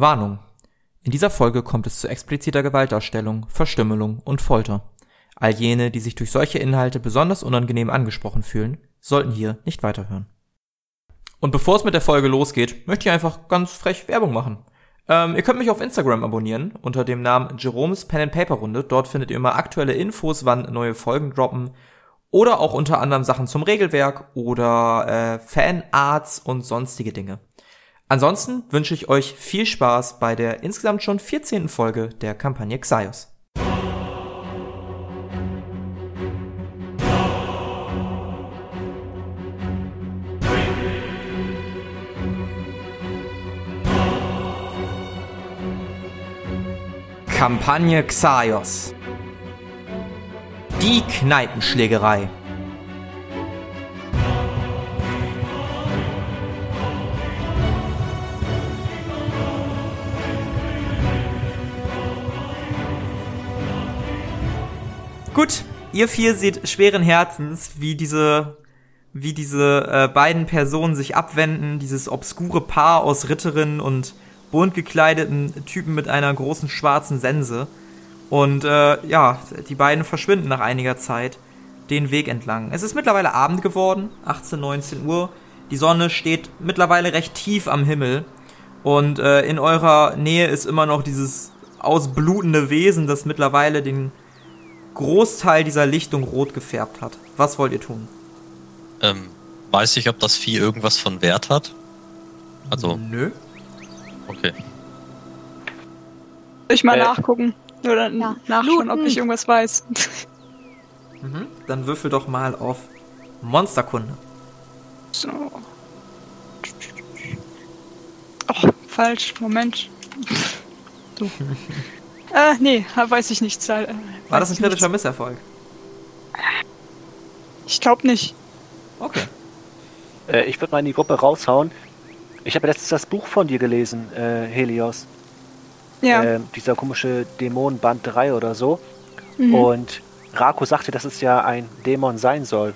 Warnung. In dieser Folge kommt es zu expliziter Gewaltdarstellung, Verstümmelung und Folter. All jene, die sich durch solche Inhalte besonders unangenehm angesprochen fühlen, sollten hier nicht weiterhören. Und bevor es mit der Folge losgeht, möchte ich einfach ganz frech Werbung machen. Ähm, ihr könnt mich auf Instagram abonnieren unter dem Namen Jerome's Pen and Paper Runde. Dort findet ihr immer aktuelle Infos, wann neue Folgen droppen. Oder auch unter anderem Sachen zum Regelwerk oder äh, Fanarts und sonstige Dinge. Ansonsten wünsche ich euch viel Spaß bei der insgesamt schon 14. Folge der Kampagne Xaios. Kampagne Xaios. Die Kneipenschlägerei. Gut, ihr vier seht schweren Herzens, wie diese, wie diese äh, beiden Personen sich abwenden, dieses obskure Paar aus Ritterin und bunt gekleideten Typen mit einer großen schwarzen Sense. Und äh, ja, die beiden verschwinden nach einiger Zeit den Weg entlang. Es ist mittlerweile Abend geworden, 18, 19 Uhr. Die Sonne steht mittlerweile recht tief am Himmel. Und äh, in eurer Nähe ist immer noch dieses ausblutende Wesen, das mittlerweile den Großteil dieser Lichtung rot gefärbt hat. Was wollt ihr tun? Ähm, weiß ich, ob das Vieh irgendwas von Wert hat? Also. Nö. Okay. Ich mal Äh, nachgucken. Oder ja. nachschauen, ob Looten. ich irgendwas weiß. Mhm. Dann würfel doch mal auf Monsterkunde. so. Oh, falsch. Moment. So. Äh, nee, weiß ich nicht. Äh, War das ein kritischer nichts. Misserfolg? Ich glaube nicht. Okay. Äh, ich würde mal in die Gruppe raushauen. Ich habe letztens das Buch von dir gelesen, äh, Helios. Ja. Ähm, dieser komische Dämon Band 3 oder so. mhm. Und Rako sagte, dass es ja ein Dämon sein soll.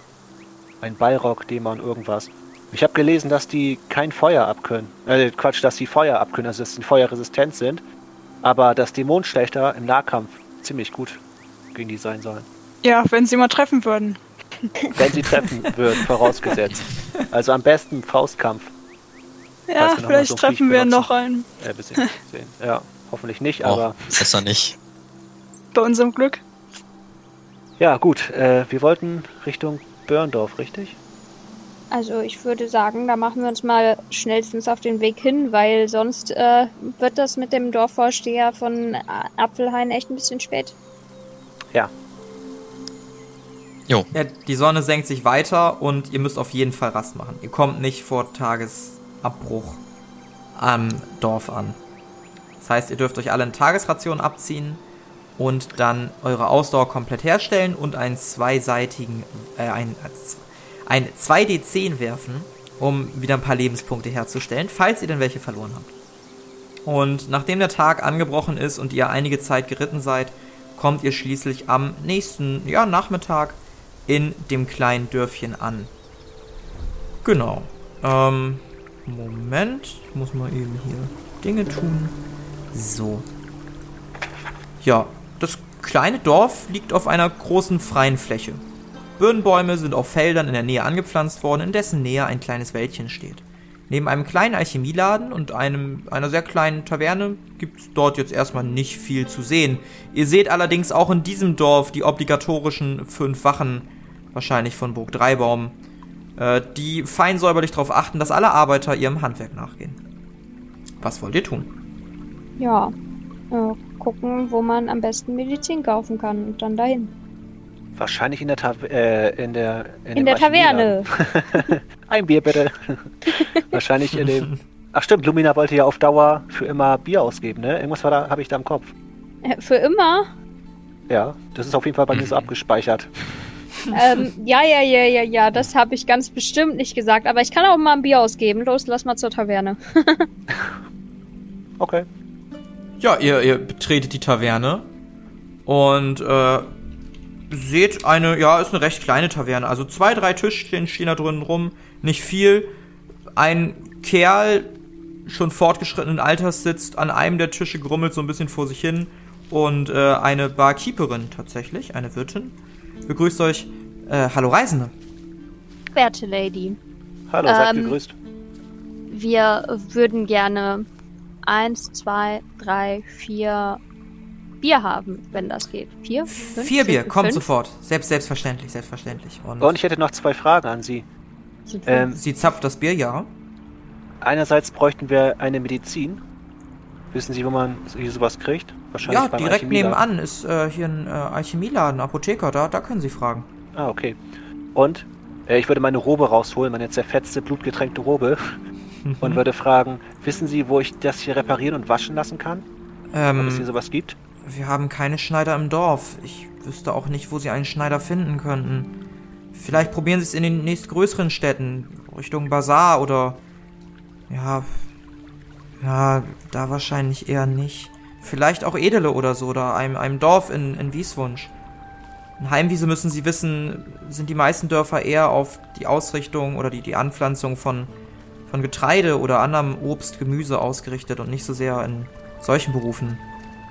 Ein Balrog-Dämon, irgendwas. Ich habe gelesen, dass die kein Feuer abkönnen. Äh, Quatsch, dass sie Feuer abkönnen, also dass sie feuerresistent sind. Aber dass Dämonenschlechter im Nahkampf ziemlich gut gegen die sein sollen. ja, wenn sie mal treffen würden. Wenn sie treffen würden, vorausgesetzt. Also am besten Faustkampf. Ja, so vielleicht ein treffen Viech wir benutzen. noch einen. Äh, bis sehen. Ja, hoffentlich nicht, Oh, aber besser nicht. Bei unserem Glück. ja, gut. Äh, wir wollten Richtung Börndorf, richtig? Also ich würde sagen, da machen wir uns mal schnellstens auf den Weg hin, weil sonst äh, wird das mit dem Dorfvorsteher von Apfelhain echt ein bisschen spät. Ja. Jo, Ja, die Sonne senkt sich weiter und ihr müsst auf jeden Fall Rast machen. Ihr kommt nicht vor Tagesabbruch am Dorf an. Das heißt, ihr dürft euch alle eine Tagesration abziehen und dann eure Ausdauer komplett herstellen und einen zweiseitigen, äh, ein, ein 2d10 werfen, um wieder ein paar Lebenspunkte herzustellen, falls ihr denn welche verloren habt. Und nachdem der Tag angebrochen ist und ihr einige Zeit geritten seid, kommt ihr schließlich am nächsten ja, Nachmittag in dem kleinen Dörfchen an. Genau. Ähm, Moment. Ich muss mal eben hier Dinge tun. So. Ja, das kleine Dorf liegt auf einer großen freien Fläche. Birnbäume sind auf Feldern in der Nähe angepflanzt worden, in dessen Nähe ein kleines Wäldchen steht. Neben einem kleinen Alchemieladen und einem, einer sehr kleinen Taverne gibt's dort jetzt erstmal nicht viel zu sehen. Ihr seht allerdings auch in diesem Dorf die obligatorischen fünf Wachen, wahrscheinlich von Burg Dreibaum, äh, die fein säuberlich darauf achten, dass alle Arbeiter ihrem Handwerk nachgehen. Was wollt ihr tun? Ja, äh, gucken, wo man am besten Medizin kaufen kann und dann dahin. Wahrscheinlich in der Tav äh, in der In dem der Taverne. Ein Bier bitte. Wahrscheinlich in dem. Ach stimmt, Lumina wollte ja auf Dauer für immer Bier ausgeben, ne? Irgendwas war da, habe ich da im Kopf. Äh, Für immer? Ja, das ist auf jeden Fall bei mir so abgespeichert. ähm, ja, ja, ja, ja, ja, das habe ich ganz bestimmt nicht gesagt, aber ich kann auch mal ein Bier ausgeben. Los, lass mal zur Taverne. Okay. Ja, ihr, ihr betretet die Taverne und äh, seht eine, ja, ist eine recht kleine Taverne. Also zwei, drei Tischchen stehen da drinnen rum, nicht viel. Ein Kerl schon fortgeschrittenen Alters sitzt an einem der Tische, grummelt so ein bisschen vor sich hin. Und äh, eine Barkeeperin tatsächlich, eine Wirtin, begrüßt euch. Äh, hallo Reisende. Werte Lady, Hallo, seid Ähm, gegrüßt. wir würden gerne eins, zwei, drei, vier Bier haben, wenn das geht. Vier? Fünf? Vier Bier, kommt fünf? sofort. Selbst, selbstverständlich, selbstverständlich. Und, Und ich hätte noch zwei Fragen an Sie. Ähm, sie zapft das Bier, ja. einerseits bräuchten wir eine Medizin. Wissen Sie, wo man hier sowas kriegt? Wahrscheinlich Ja, direkt nebenan ist äh, hier ein äh, Alchemieladen, Apotheker, da, da können Sie fragen. Ah, okay. Und äh, ich würde meine Robe rausholen, meine zerfetzte, blutgetränkte Robe. Und würde fragen, wissen Sie, wo ich das hier reparieren und waschen lassen kann? Ob es hier Ähm, sowas gibt? Wir haben keine Schneider im Dorf. Ich wüsste auch nicht, wo Sie einen Schneider finden könnten. Vielleicht probieren Sie es in den nächstgrößeren Städten, Richtung Bazar oder... Ja... Ja, da wahrscheinlich eher nicht. Vielleicht auch Edele oder so, oder einem, einem Dorf in, in Wieswunsch. In Heimwiese müssen Sie wissen, sind die meisten Dörfer eher auf die Ausrichtung oder die, die Anpflanzung von, von Getreide oder anderem Obst, Gemüse ausgerichtet und nicht so sehr in solchen Berufen.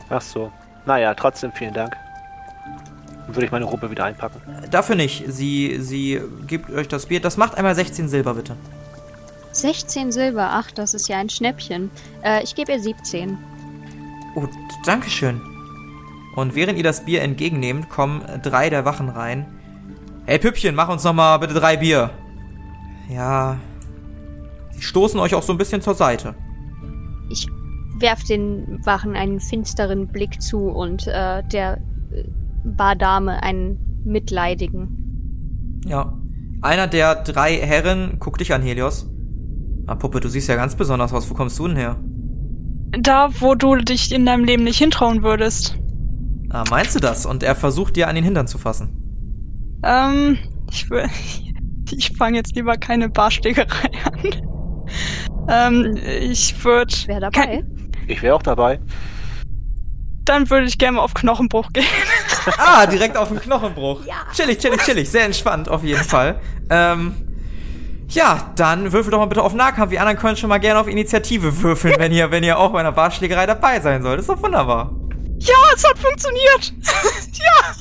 Ach so. Naja, trotzdem vielen Dank. Dann würde ich meine Robe wieder einpacken. Dafür nicht. Sie, sie gibt euch das Bier. Das macht einmal 16 Silber, bitte. 16 Silber, ach, das ist ja ein Schnäppchen. Äh, ich gebe ihr 17. Oh, Dankeschön. Und während ihr das Bier entgegennehmt, kommen drei der Wachen rein. Ey, Püppchen, mach uns noch mal bitte drei Bier. Ja. Sie stoßen euch auch so ein bisschen zur Seite. Ich werf den Wachen einen finsteren Blick zu und äh, der äh, Bardame einen mitleidigen. Ja. Einer der drei Herren guckt dich an, Helios. Ah, Puppe, du siehst ja ganz besonders aus. Wo kommst du denn her? Da, wo du dich in deinem Leben nicht hintrauen würdest. Ah, meinst du das? Und er versucht dir an den Hintern zu fassen. Ähm, ich will. Ich fange jetzt lieber keine Barschlägerei an. Ähm, ich würde. Wer dabei? Ich wäre auch dabei. Dann würde ich gerne mal auf Knochenbruch gehen. Ah, direkt auf den Knochenbruch. Ja. Chillig, chillig, chillig. Sehr entspannt auf jeden Fall. Ähm, ja, dann würfel doch mal bitte auf Nahkampf. Die anderen können schon mal gerne auf Initiative würfeln, wenn ihr, wenn ihr auch bei einer Barschlägerei dabei sein sollt. ist doch wunderbar. Ja, es hat funktioniert. ja.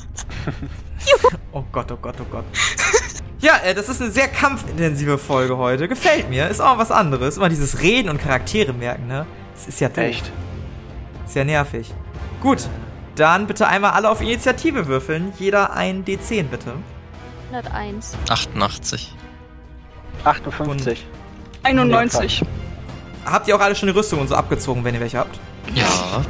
Oh Gott, oh Gott, oh Gott. Ja, äh, das ist eine sehr kampfintensive Folge heute. Gefällt mir. Ist auch was anderes. Immer dieses Reden und Charaktere merken, ne? Das ist ja doof. Echt. Ist ja nervig. Gut, dann bitte einmal alle auf Initiative würfeln. Jeder ein D10, bitte. 101. 88. 58. 91. Habt ihr auch alle schon die Rüstung und so abgezogen, wenn ihr welche habt? Ja.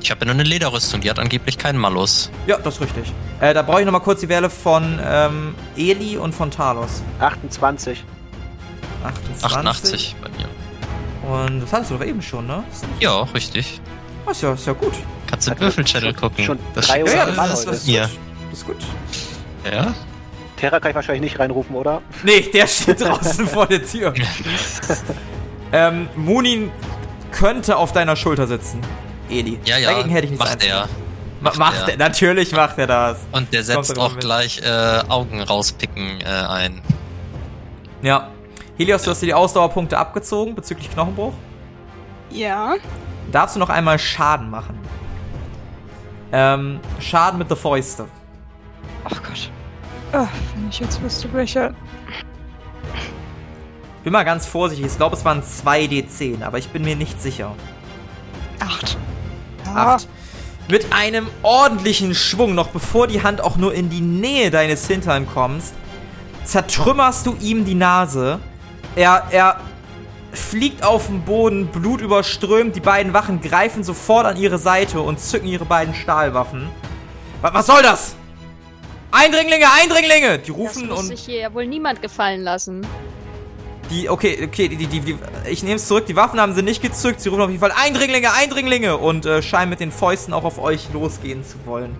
Ich habe ja nur eine Lederrüstung, die hat angeblich keinen Malus. Ja, das ist richtig. Äh, da brauche ich nochmal kurz die Werte von ähm, Eli und von Talos. 28. 28. 88 bei mir. Und das hattest du doch eben schon, ne? Ja, richtig. Oh, ist ja, ist ja gut. Kannst du im Würfelchannel gucken. schon das drei oder alles Mal alles heute. mit mir. Das ist gut. Ja? Terra kann ich wahrscheinlich nicht reinrufen, oder? Nee, der steht draußen vor der Tür. ähm, Munin könnte auf deiner Schulter sitzen. Eli. Ja, ja. Dagegen hätte ich nichts macht er. einzuwenden. Ma macht er. Natürlich macht er das. Und der setzt auch mit. gleich äh, Augen rauspicken äh, ein. Ja. Helios, du hast dir die Ausdauerpunkte abgezogen bezüglich Knochenbruch. Ja. Darfst du noch einmal Schaden machen? Ähm, Schaden mit der Fäuste. Ach Gott. Ah, wenn ich jetzt wüsste, welche. Bin mal ganz vorsichtig. Ich glaube, es waren 2d10, aber ich bin mir nicht sicher. Acht. Ja. Acht. Mit einem ordentlichen Schwung, noch bevor die Hand auch nur in die Nähe deines Hintern kommst, zertrümmerst du ihm die Nase. Er, er fliegt auf den Boden, Blut überströmt. Die beiden Wachen greifen sofort an ihre Seite und zücken ihre beiden Stahlwaffen. Was, was soll das? Eindringlinge, Eindringlinge! Die Das rufen muss und sich hier ja wohl niemand gefallen lassen. Die, okay, okay, die, die, die, ich nehme es zurück, die Waffen haben sie nicht gezückt, sie rufen auf jeden Fall Eindringlinge, Eindringlinge und äh, scheinen mit den Fäusten auch auf euch losgehen zu wollen.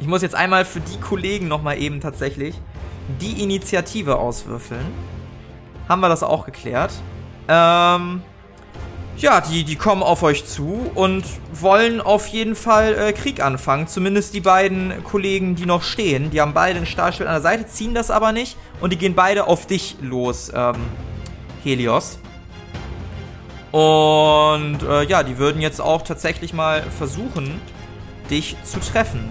Ich muss jetzt einmal für die Kollegen nochmal eben tatsächlich die Initiative auswürfeln. Haben wir das auch geklärt. Ähm, ja, die, die kommen auf euch zu und wollen auf jeden Fall äh, Krieg anfangen. Zumindest die beiden Kollegen, die noch stehen. Die haben beide ein Stahlschild an der Seite, ziehen das aber nicht. Und die gehen beide auf dich los, ähm, Helios. Und äh, ja, die würden jetzt auch tatsächlich mal versuchen, dich zu treffen.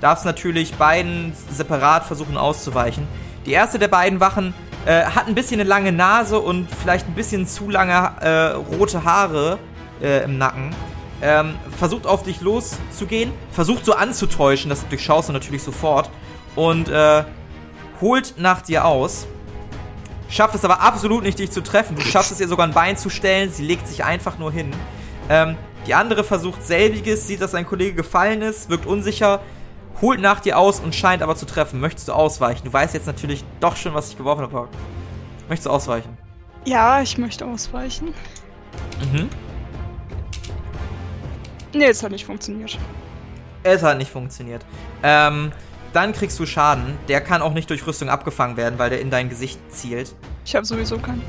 Darfst natürlich beiden separat versuchen auszuweichen. Die erste der beiden Wachen äh, hat ein bisschen eine lange Nase und vielleicht ein bisschen zu lange äh, rote Haare äh, im Nacken. Ähm, versucht auf dich loszugehen, versucht so anzutäuschen, das durchschaust du natürlich sofort und äh, holt nach dir aus. Schafft es aber absolut nicht, dich zu treffen. Du schaffst es ihr sogar ein Bein zu stellen, sie legt sich einfach nur hin. Ähm, die andere versucht selbiges, sieht, dass sein Kollege gefallen ist, wirkt unsicher, holt nach dir aus und scheint aber zu treffen. Möchtest du ausweichen? Du weißt jetzt natürlich doch schon, was ich geworfen habe. Möchtest du ausweichen? Ja, ich möchte ausweichen. Mhm. Nee, es hat nicht funktioniert. Es hat nicht funktioniert. Ähm, dann kriegst du Schaden. Der kann auch nicht durch Rüstung abgefangen werden, weil der in dein Gesicht zielt. Ich habe sowieso keinen.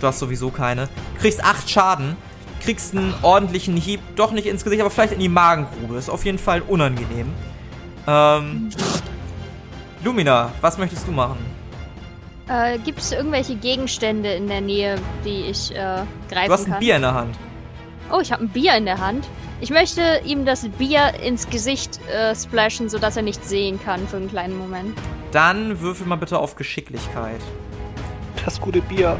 Du hast sowieso keine. Kriegst 8 Schaden. Kriegst einen ordentlichen Hieb, doch nicht ins Gesicht, aber vielleicht in die Magengrube. Ist auf jeden Fall unangenehm. Ähm, Lumina, was möchtest du machen? Äh, Gibt es irgendwelche Gegenstände in der Nähe, die ich äh, greifen Du hast ein kann? Bier in der Hand. Oh, ich habe ein Bier in der Hand. Ich möchte ihm das Bier ins Gesicht äh, splashen, sodass er nicht sehen kann für einen kleinen Moment. Dann würfel mal bitte auf Geschicklichkeit. Das gute Bier.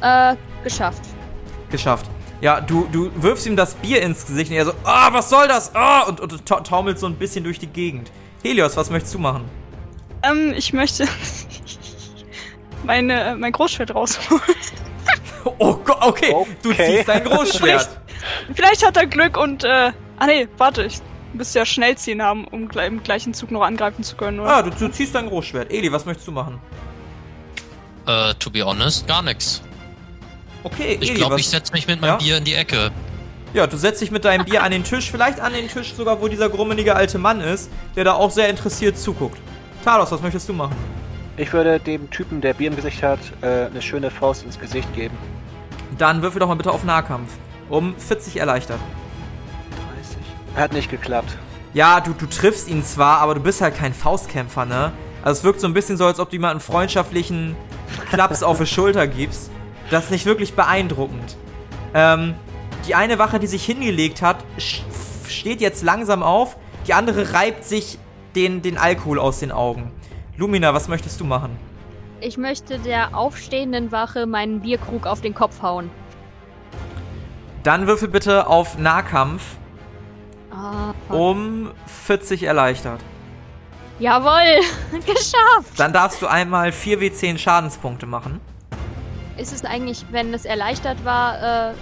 Äh, geschafft. Geschafft. Ja, du, du wirfst ihm das Bier ins Gesicht und er so, ah, was soll das? Ah, und, und ta taumelt so ein bisschen durch die Gegend. Helios, was möchtest du machen? Ähm, ich möchte meine, mein Großschwert rausholen. Oh Gott, okay. Du Okay. ziehst dein Großschwert. Vielleicht hat er Glück und, äh, ah nee, warte, ich müsste ja Schnellziehen haben, um im gleichen Zug noch angreifen zu können, oder? ah, du, du ziehst dein Großschwert. Eli, was möchtest du machen? Äh, to be honest, gar nichts. Okay, Ich Eli, glaube, was... ich setze mich mit meinem Ja? Bier in die Ecke. Ja, du setzt dich mit deinem Bier an den Tisch, vielleicht an den Tisch sogar, wo dieser grummelige alte Mann ist, der da auch sehr interessiert zuguckt. Talos, was möchtest du machen? Ich würde dem Typen, der Bier im Gesicht hat, äh, eine schöne Faust ins Gesicht geben. Dann würfel doch mal bitte auf Nahkampf. Um 40 erleichtert. 30. Hat nicht geklappt. Ja, du, du triffst ihn zwar, aber du bist halt kein Faustkämpfer, ne? Also es wirkt so ein bisschen so, als ob du jemanden freundschaftlichen Klaps auf die Schulter gibst. Das ist nicht wirklich beeindruckend. Ähm, die eine Wache, die sich hingelegt hat, steht jetzt langsam auf. Die andere reibt sich den, den Alkohol aus den Augen. Lumina, was möchtest du machen? Ich möchte der aufstehenden Wache meinen Bierkrug auf den Kopf hauen. Dann würfel bitte auf Nahkampf Ah, um 40 erleichtert. Jawohl, geschafft. Dann darfst du einmal 4w10 Schadenspunkte machen. Ist es eigentlich, wenn es erleichtert war, äh,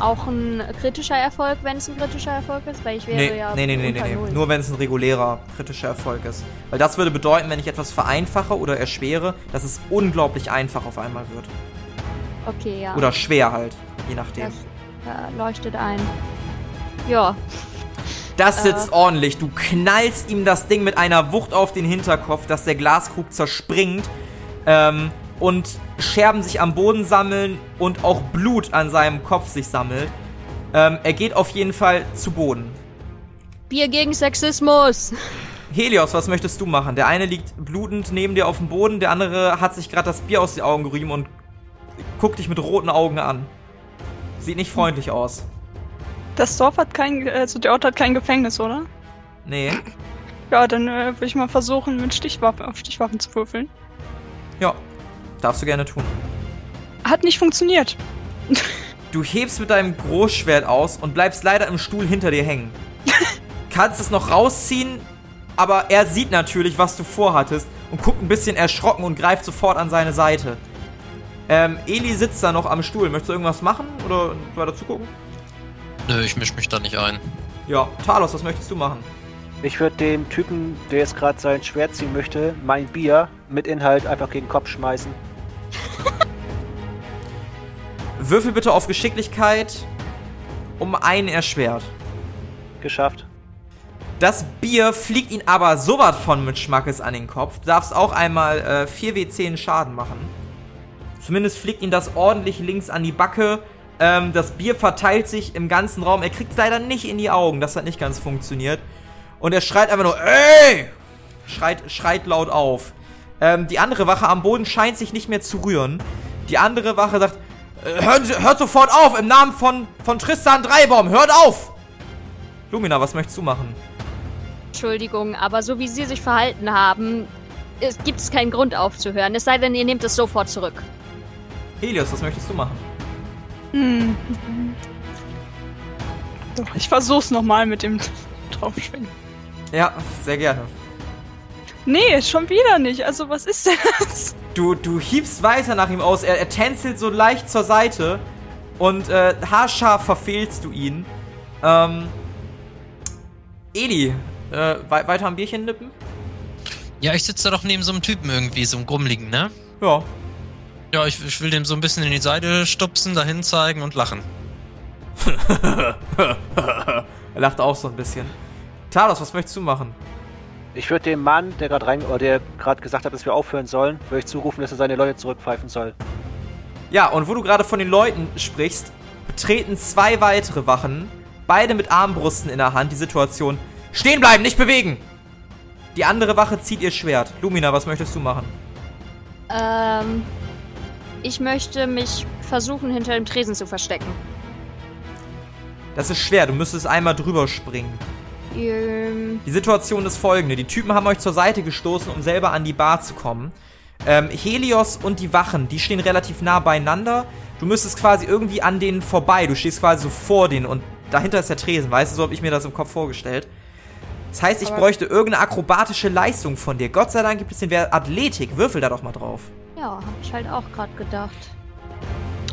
auch ein kritischer Erfolg, wenn es ein kritischer Erfolg ist? Weil ich wäre Nee, ja nee, nee, nee, nee. Nur wenn es ein regulärer kritischer Erfolg ist. Weil das würde bedeuten, wenn ich etwas vereinfache oder erschwere, dass es unglaublich einfach auf einmal wird. Okay, ja. Oder schwer halt, je nachdem. Das äh, leuchtet ein. Ja, Das sitzt ordentlich. Du knallst ihm das Ding mit einer Wucht auf den Hinterkopf, dass der Glaskrug zerspringt ähm, und Scherben sich am Boden sammeln und auch Blut an seinem Kopf sich sammelt. Ähm, er geht auf jeden Fall zu Boden. Bier gegen Sexismus. Helios, was möchtest du machen? Der eine liegt blutend neben dir auf dem Boden, der andere hat sich gerade das Bier aus den Augen gerieben und guckt dich mit roten Augen an. Sieht nicht freundlich aus. Das Dorf hat kein, also der Ort hat kein Gefängnis, oder? Nee. Ja, dann äh, würde ich mal versuchen, mit Stichwaffen auf Stichwaffen zu würfeln. Ja, darfst du gerne tun. Hat nicht funktioniert. Du hebst mit deinem Großschwert aus und bleibst leider im Stuhl hinter dir hängen. Kannst es noch rausziehen, aber er sieht natürlich, was du vorhattest und guckt ein bisschen erschrocken und greift sofort an seine Seite. Ähm, Eli sitzt da noch am Stuhl. Möchtest du irgendwas machen oder weiter zugucken? Nö, ich misch mich da nicht ein. Ja, Talos, was möchtest du machen? Ich würde dem Typen, der jetzt gerade sein Schwert ziehen möchte, mein Bier mit Inhalt einfach gegen den Kopf schmeißen. Würfel bitte auf Geschicklichkeit um einen erschwert. Geschafft. Das Bier fliegt ihn aber so was von mit Schmackes an den Kopf. Du darfst auch einmal äh, 4w10 Schaden machen. Zumindest fliegt ihn das ordentlich links an die Backe. Ähm, das Bier verteilt sich im ganzen Raum. Er kriegt es leider nicht in die Augen. Das hat nicht ganz funktioniert. Und er schreit einfach nur, ey! Schreit, schreit laut auf. Ähm, die andere Wache am Boden scheint sich nicht mehr zu rühren. Die andere Wache sagt, hören Sie, hört sofort auf! Im Namen von, von Tristan Dreibaum, hört auf! Lumina, was möchtest du machen? Entschuldigung, aber so wie Sie sich verhalten haben, gibt es keinen Grund aufzuhören. Es sei denn, ihr nehmt es sofort zurück. Helios, was möchtest du machen? Hm. Doch, ich versuch's nochmal mit dem draufschwingen. Ja, sehr gerne. Nee, schon wieder nicht. Also, was ist denn das? Du, du hiebst weiter nach ihm aus. Er, er tänzelt so leicht zur Seite. Und äh, haarscharf verfehlst du ihn. Ähm. Eli, äh, wei weiter am Bierchen nippen? Ja, ich sitze da doch neben so einem Typen irgendwie, so einem Grummeligen, ne? Ja. Ja, ich, ich will dem so ein bisschen in die Seite stupsen, dahin zeigen und lachen. er lacht auch so ein bisschen. Talos, was möchtest du machen? Ich würde dem Mann, der gerade rein, oder der gerade gesagt hat, dass wir aufhören sollen, würde ich zurufen, dass er seine Leute zurückpfeifen soll. Ja, und wo du gerade von den Leuten sprichst, betreten zwei weitere Wachen, beide mit Armbrusten in der Hand, die Situation. Stehen bleiben, nicht bewegen! Die andere Wache zieht ihr Schwert. Lumina, was möchtest du machen? Ähm, ich möchte mich versuchen, hinter dem Tresen zu verstecken. Das ist schwer, du müsstest einmal drüber springen. Ähm, Die Situation ist folgende. Die Typen haben euch zur Seite gestoßen, um selber an die Bar zu kommen. Ähm, Helios und die Wachen, die stehen relativ nah beieinander. Du müsstest quasi irgendwie an denen vorbei. Du stehst quasi so vor denen und dahinter ist der Tresen. Weißt du, so habe ich mir das im Kopf vorgestellt. Das heißt, ich Aber- bräuchte irgendeine akrobatische Leistung von dir. Gott sei Dank gibt es den Wert Athletik. Würfel da doch mal drauf. ja, hab ich halt auch gerade gedacht.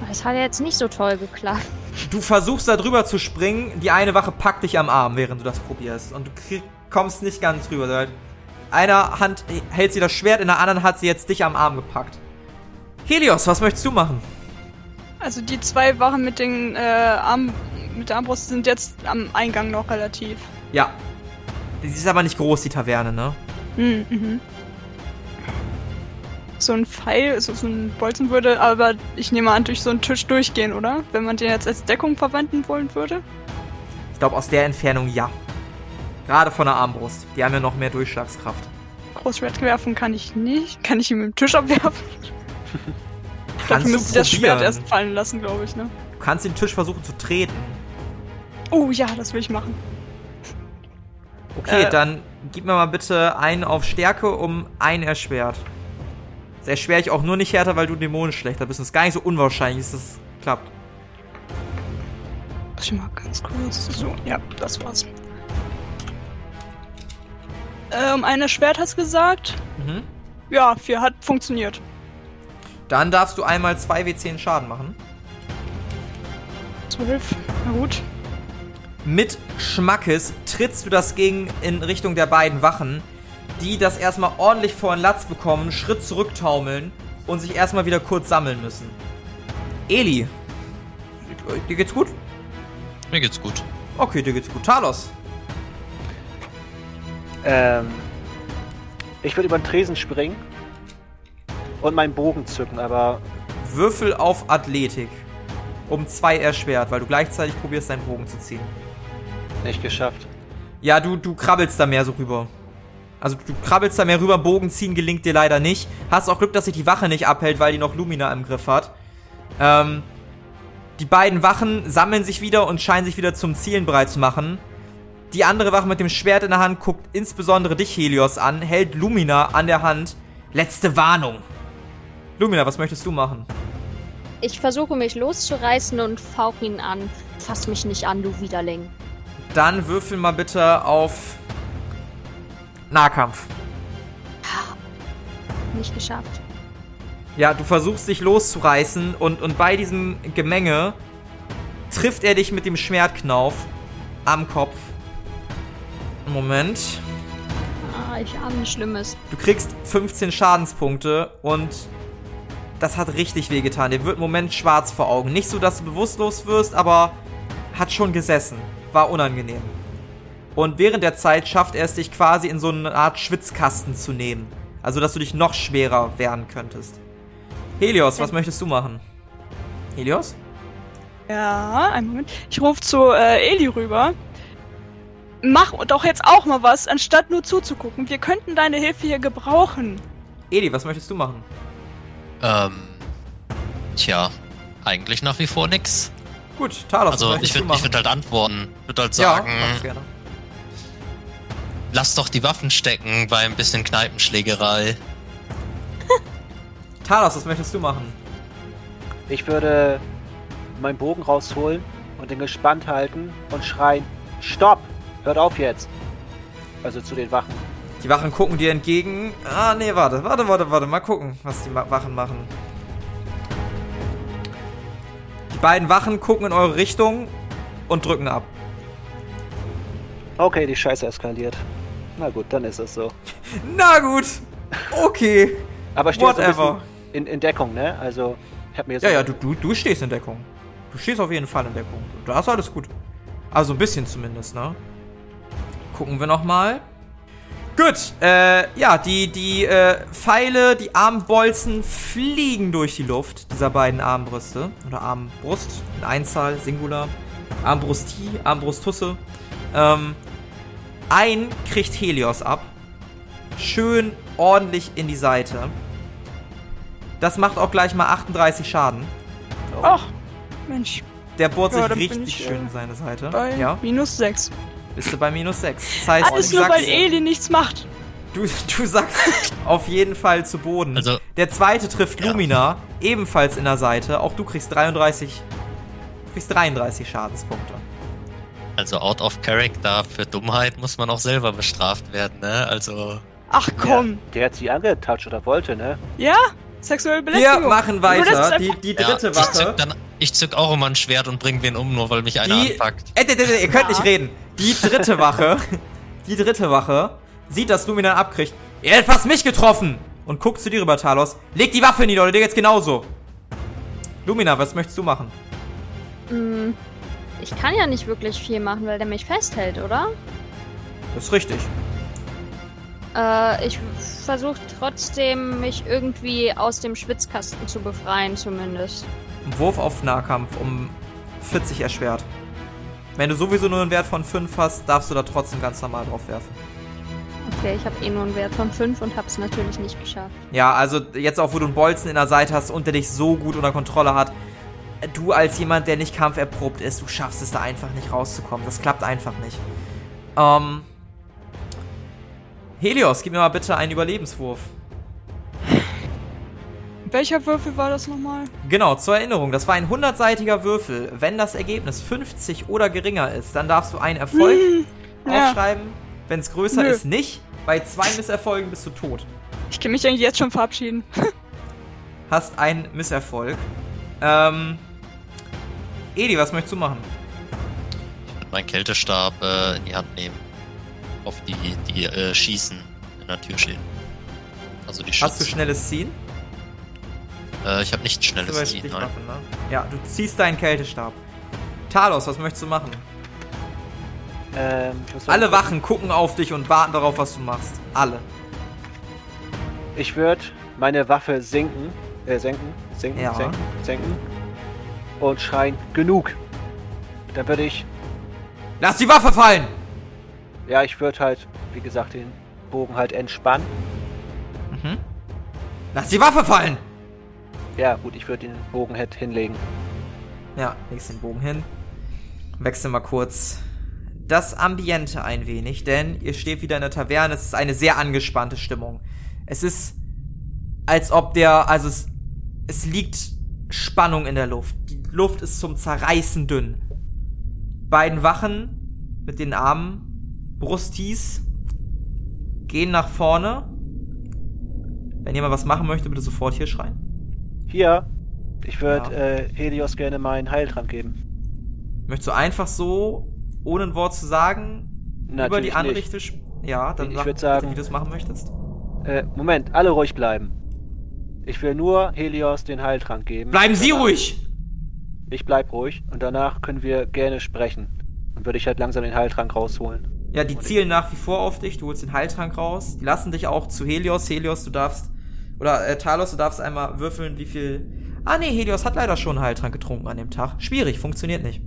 Das hat ja jetzt nicht so toll geklappt. Du versuchst da drüber zu springen, die eine Wache packt dich am Arm, während du das probierst. Und du krieg, kommst nicht ganz rüber. Halt. Einer Hand hält sie das Schwert, in der anderen hat sie jetzt dich am Arm gepackt. Helios, was möchtest du machen? Also, die zwei Wachen mit den äh, Arm, mit der Armbrust sind jetzt am Eingang noch relativ. Ja. Die ist aber nicht groß, die Taverne, ne? Hm, mhm. So ein Pfeil, so, so ein Bolzen würde aber, ich nehme an, durch so einen Tisch durchgehen, oder? Wenn man den jetzt als Deckung verwenden wollen würde? Ich glaube, aus der Entfernung ja. Gerade von der Armbrust. Die haben ja noch mehr Durchschlagskraft. Großschwert werfen kann ich nicht. Kann ich ihn mit dem Tisch abwerfen? Dafür du müsste ich das Schwert erst fallen lassen, glaube ich, ne? Du kannst den Tisch versuchen zu treten. Oh ja, das will ich machen. Okay, Äh. dann gib mir mal bitte einen auf Stärke um ein erschwert. Das erschwere ich auch nur nicht härter, weil du dämonenschlechter bist. Und es ist gar nicht so unwahrscheinlich, dass das klappt. Ich mal ganz kurz. So, ja, das war's. Ähm, eine Schwert hast gesagt? Mhm. Ja, vier hat funktioniert. Dann darfst du einmal 2w10 Schaden machen. Zwölf. Na gut. Mit Schmackes trittst du das Gegen in Richtung der beiden Wachen, die das erstmal ordentlich vor den Latz bekommen, einen Schritt zurücktaumeln und sich erstmal wieder kurz sammeln müssen. Eli, dir geht's gut? Mir geht's gut. Okay, dir geht's gut. Talos. Ähm, ich würde über den Tresen springen und meinen Bogen zücken, aber Würfel auf Athletik. Um zwei erschwert, weil du gleichzeitig probierst, deinen Bogen zu ziehen. nicht geschafft. Ja, du, du krabbelst da mehr so rüber. Also du krabbelst da mehr rüber, Bogen ziehen gelingt dir leider nicht. Hast auch Glück, dass sich die Wache nicht abhält, weil die noch Lumina im Griff hat. Ähm, die beiden Wachen sammeln sich wieder und scheinen sich wieder zum Zielen bereit zu machen. Die andere Wache mit dem Schwert in der Hand guckt insbesondere dich, Helios, an, hält Lumina an der Hand. Letzte Warnung. Lumina, was möchtest du machen? Ich versuche mich loszureißen und fauch ihn an. Fass mich nicht an, du Widerling. Dann würfel mal bitte auf Nahkampf. Nicht geschafft. Ja, du versuchst dich loszureißen und, und bei diesem Gemenge trifft er dich mit dem Schwertknauf am Kopf. Moment. Ah, ich ahne Schlimmes. Du kriegst 15 Schadenspunkte und das hat richtig wehgetan. Dir wird im Moment schwarz vor Augen. Nicht so, dass du bewusstlos wirst, aber hat schon gesessen. War unangenehm. Und während der Zeit schafft er es, dich quasi in so eine Art Schwitzkasten zu nehmen. Also, dass du dich noch schwerer werden könntest. Helios, was möchtest du machen? Helios? Ja, einen Moment. Ich rufe zu äh, Eli rüber. Mach doch jetzt auch mal was, anstatt nur zuzugucken. Wir könnten deine Hilfe hier gebrauchen. Eli, was möchtest du machen? Ähm. Tja. eigentlich nach wie vor nix. Gut, Talos, Also was ich würde würd halt antworten. Ich würde halt ja, sagen, mach's gerne. Lass doch die Waffen stecken bei ein bisschen Kneipenschlägerei. Talos, was möchtest du machen? Ich würde meinen Bogen rausholen und den gespannt halten und schreien: Stopp! Hört auf jetzt! Also zu den Wachen. Die Wachen gucken dir entgegen. Ah, nee, warte, warte, warte, warte. Mal gucken, was die Wachen machen. Die beiden Wachen gucken in eure Richtung und drücken ab. Okay, die Scheiße eskaliert. Na gut, dann ist es so. Na gut. Okay. Aber ein Whatever. in, in Deckung, ne? Also, ich hab mir jetzt. Ja, ja, du, du, du stehst in Deckung. Du stehst auf jeden Fall in Deckung. Da ist alles gut. Also ein bisschen zumindest, ne? Gucken wir nochmal. Gut, äh, ja, die, die äh, Pfeile, die Armbolzen fliegen durch die Luft, dieser beiden Armbrüste. Oder Armbrust, in Einzahl, Singular. Armbrustie, Armbrustusse. Ähm, ein kriegt Helios ab. Schön ordentlich in die Seite. Das macht auch gleich mal 38 Schaden. Ach, Mensch, Der bohrt Ja, sich richtig ich, schön äh, in seine Seite. bei Ja, minus 6. bist du bei minus 6. Das heißt, Alles du nur, weil sagst, Eli nichts macht. du, du sagst auf jeden Fall zu Boden. Also- der zweite trifft Ja. Lumina, ebenfalls in der Seite. Auch du kriegst 33, du kriegst 33 Schadenspunkte. Also out of character für Dummheit muss man auch selber bestraft werden, ne? Also Ach komm. Der hat sie angetatscht oder wollte, ne? Ja? Sexuelle Wir Belästigung. machen das ist weiter. einfach- Die, die ja, dritte ich Wache. zück, dann, ich zück auch immer ein Schwert und bring wen um, nur weil mich einer Die, anpackt. äh, äh, äh, ihr könnt Ja. nicht reden. Die dritte Wache, die dritte Wache sieht, dass Lumina abkriegt. Ihr hättet fast mich getroffen! Und guckt zu dir rüber, Talos. Leg die Waffe nieder, oder dir geht's genauso. Lumina, was möchtest du machen? Hm, ich kann ja nicht wirklich viel machen, weil der mich festhält, oder? Das ist richtig. Äh, ich versuche trotzdem, mich irgendwie aus dem Schwitzkasten zu befreien, zumindest. Ein Wurf auf Nahkampf um 40 erschwert. Wenn du sowieso nur einen Wert von 5 hast, darfst du da trotzdem ganz normal drauf werfen. Okay, ich habe eh nur einen Wert von 5 und habe es natürlich nicht geschafft. Ja, also jetzt auch, wo du einen Bolzen in der Seite hast und der dich so gut unter Kontrolle hat, du als jemand, der nicht kampferprobt ist, du schaffst es da einfach nicht rauszukommen. Das klappt einfach nicht. Ähm. Helios, gib mir mal bitte einen Überlebenswurf. Welcher Würfel war das nochmal? Genau, zur Erinnerung, das war ein 100-seitiger Würfel. Wenn das Ergebnis 50 oder geringer ist, dann darfst du einen Erfolg Ja. aufschreiben. Wenn es größer Nö. ist, nicht. Bei zwei Misserfolgen bist du tot. Ich kann mich eigentlich jetzt schon verabschieden. Hast einen Misserfolg. Ähm. Edi, was möchtest du machen? Ich würde meinen Kältestab äh, in die Hand nehmen. Auf die, die äh, schießen in der Tür stehen. Also die Hast du Schützen. schnelles Ziehen? Äh, ich habe nicht schnelles Ziehen, nein. Stichwaffen, ne? Ja, du ziehst deinen Kältestab. Talos, was möchtest du machen? Ähm, ich muss Alle Wachen gucken auf dich und warten darauf, was du machst. Alle. Ich würde meine Waffe sinken, äh, senken, senken, Ja. senken, senken und schreien, genug. Dann würde ich, Lass die Waffe fallen! ja, ich würde halt, wie gesagt, den Bogen halt entspannen. Mhm. Lass die Waffe fallen! Ja, gut, ich würde den Bogen halt hinlegen. Ja, legst den Bogen hin. Wechsel mal kurz das Ambiente ein wenig, denn ihr steht wieder in der Taverne. Es ist eine sehr angespannte Stimmung. Es ist, als ob der, also es, es liegt Spannung in der Luft. Die Luft ist zum Zerreißen dünn. Beiden Wachen mit den Armen, Brustis, gehen nach vorne. Wenn jemand was machen möchte, bitte sofort hier schreien. Hier, ich würde Ja. äh, Helios gerne meinen Heiltrank geben. Möchtest du einfach so, ohne ein Wort zu sagen, über Natürlich die nicht. Anrichte... Ja, dann Ich sag bitte, sagen- wie du es machen möchtest. Äh, Moment, alle ruhig bleiben. Ich will nur Helios den Heiltrank geben. Bleiben Sie ruhig! Ich bleib ruhig und danach können wir gerne sprechen. Dann würde ich halt langsam den Heiltrank rausholen. Ja, die zielen nach wie vor auf dich. Du holst den Heiltrank raus. Die lassen dich auch zu Helios. Helios, du darfst... Oder äh, Talos, du darfst einmal würfeln, wie viel... Ah nee, Helios hat leider schon einen Heiltrank getrunken an dem Tag. Schwierig, funktioniert nicht.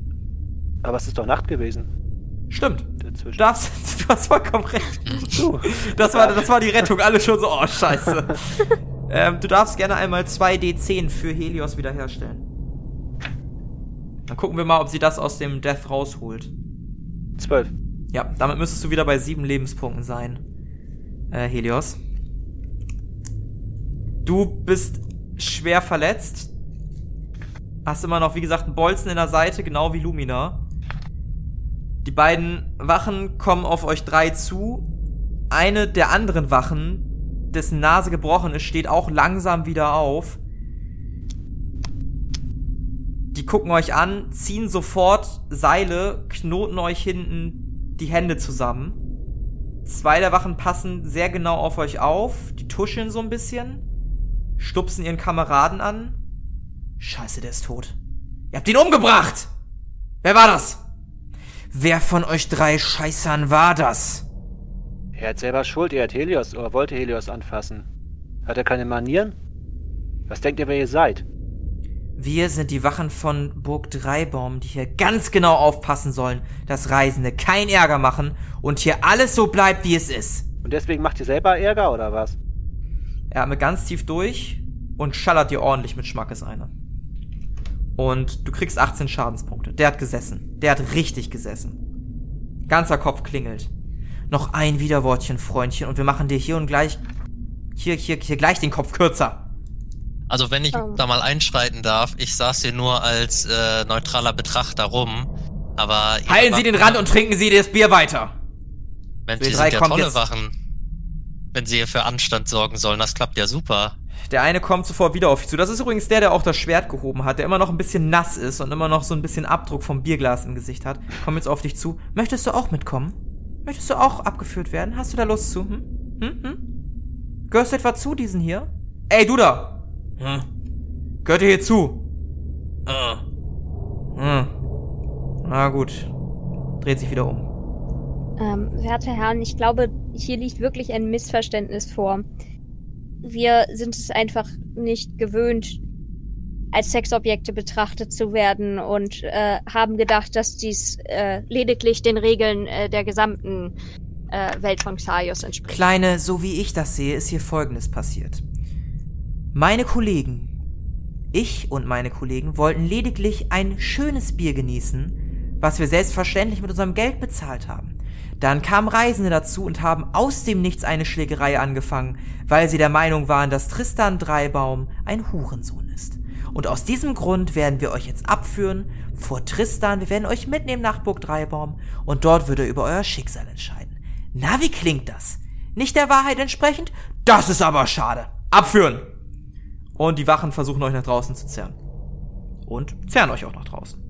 Aber es ist doch Nacht gewesen. Stimmt. Du Dazwischen. darfst... Du hast vollkommen recht. Du. Das war, das war die Rettung. Alle schon so, oh, scheiße. ähm, du darfst gerne einmal 2d10 für Helios wiederherstellen. Dann gucken wir mal, ob sie das aus dem Death rausholt. Zwölf. Ja, damit müsstest du wieder bei sieben Lebenspunkten sein, äh, Helios. Du bist schwer verletzt. Hast immer noch, wie gesagt, einen Bolzen in der Seite, genau wie Lumina. Die beiden Wachen kommen auf euch drei zu. Eine der anderen Wachen, dessen Nase gebrochen ist, steht auch langsam wieder auf. Die gucken euch an, ziehen sofort Seile, knoten euch hinten die Hände zusammen. Zwei der Wachen passen sehr genau auf euch auf, die tuscheln so ein bisschen, stupsen ihren Kameraden an. Scheiße, der ist tot. Ihr habt ihn umgebracht! Wer war das? Wer von euch drei Scheißern war das? Er hat selber Schuld, er hat Helios oder wollte Helios anfassen. Hat er keine Manieren? Was denkt ihr, wer ihr seid? Wir sind die Wachen von Burg Dreibaum, die hier ganz genau aufpassen sollen, dass Reisende kein Ärger machen und hier alles so bleibt, wie es ist. Und deswegen macht ihr selber Ärger oder was? Er atmet ganz tief durch und schallert dir ordentlich mit Schmackes eine. Und du kriegst 18 Schadenspunkte. Der hat gesessen. Der hat richtig gesessen. Ganzer Kopf klingelt. Noch ein Widerwortchen, Freundchen, und wir machen dir hier und gleich, hier, hier, hier gleich den Kopf kürzer. Also wenn ich Oh. da mal einschreiten darf, ich saß hier nur als äh, neutraler Betrachter rum, aber... Heilen Sie den Rand und trinken Sie das Bier weiter. Mensch, drei sind ja tolle jetzt. Wachen. Wenn sie hier für Anstand sorgen sollen, das klappt ja super. Der eine kommt sofort wieder auf dich zu. Das ist übrigens der, der auch das Schwert gehoben hat, der immer noch ein bisschen nass ist und immer noch so ein bisschen Abdruck vom Bierglas im Gesicht hat. Kommt jetzt auf dich zu. Möchtest du auch mitkommen? Möchtest du auch abgeführt werden? Hast du da Lust zu? Hm? Hm? Hm? Gehörst du etwa zu diesen hier? Ey, du da! Hm? Gehört ihr hier zu? Äh. Hm. Na gut. Dreht sich wieder um. Ähm, werte Herren, ich glaube, hier liegt wirklich ein Missverständnis vor. Wir sind es einfach nicht gewöhnt, als Sexobjekte betrachtet zu werden und äh, haben gedacht, dass dies äh, lediglich den Regeln äh, der gesamten äh, Welt von Xaios entspricht. Kleine, so wie ich das sehe, ist hier Folgendes passiert. Meine Kollegen, ich und meine Kollegen wollten lediglich ein schönes Bier genießen, was wir selbstverständlich mit unserem Geld bezahlt haben. Dann kamen Reisende dazu und haben aus dem Nichts eine Schlägerei angefangen, weil sie der Meinung waren, dass Tristan Dreibaum ein Hurensohn ist. Und aus diesem Grund werden wir euch jetzt abführen vor Tristan, wir werden euch mitnehmen nach Burg Dreibaum und dort wird er über euer Schicksal entscheiden. Na, wie klingt das? Nicht der Wahrheit entsprechend? Das ist aber schade. Abführen! Und die Wachen versuchen euch nach draußen zu zerren. Und zerren euch auch nach draußen.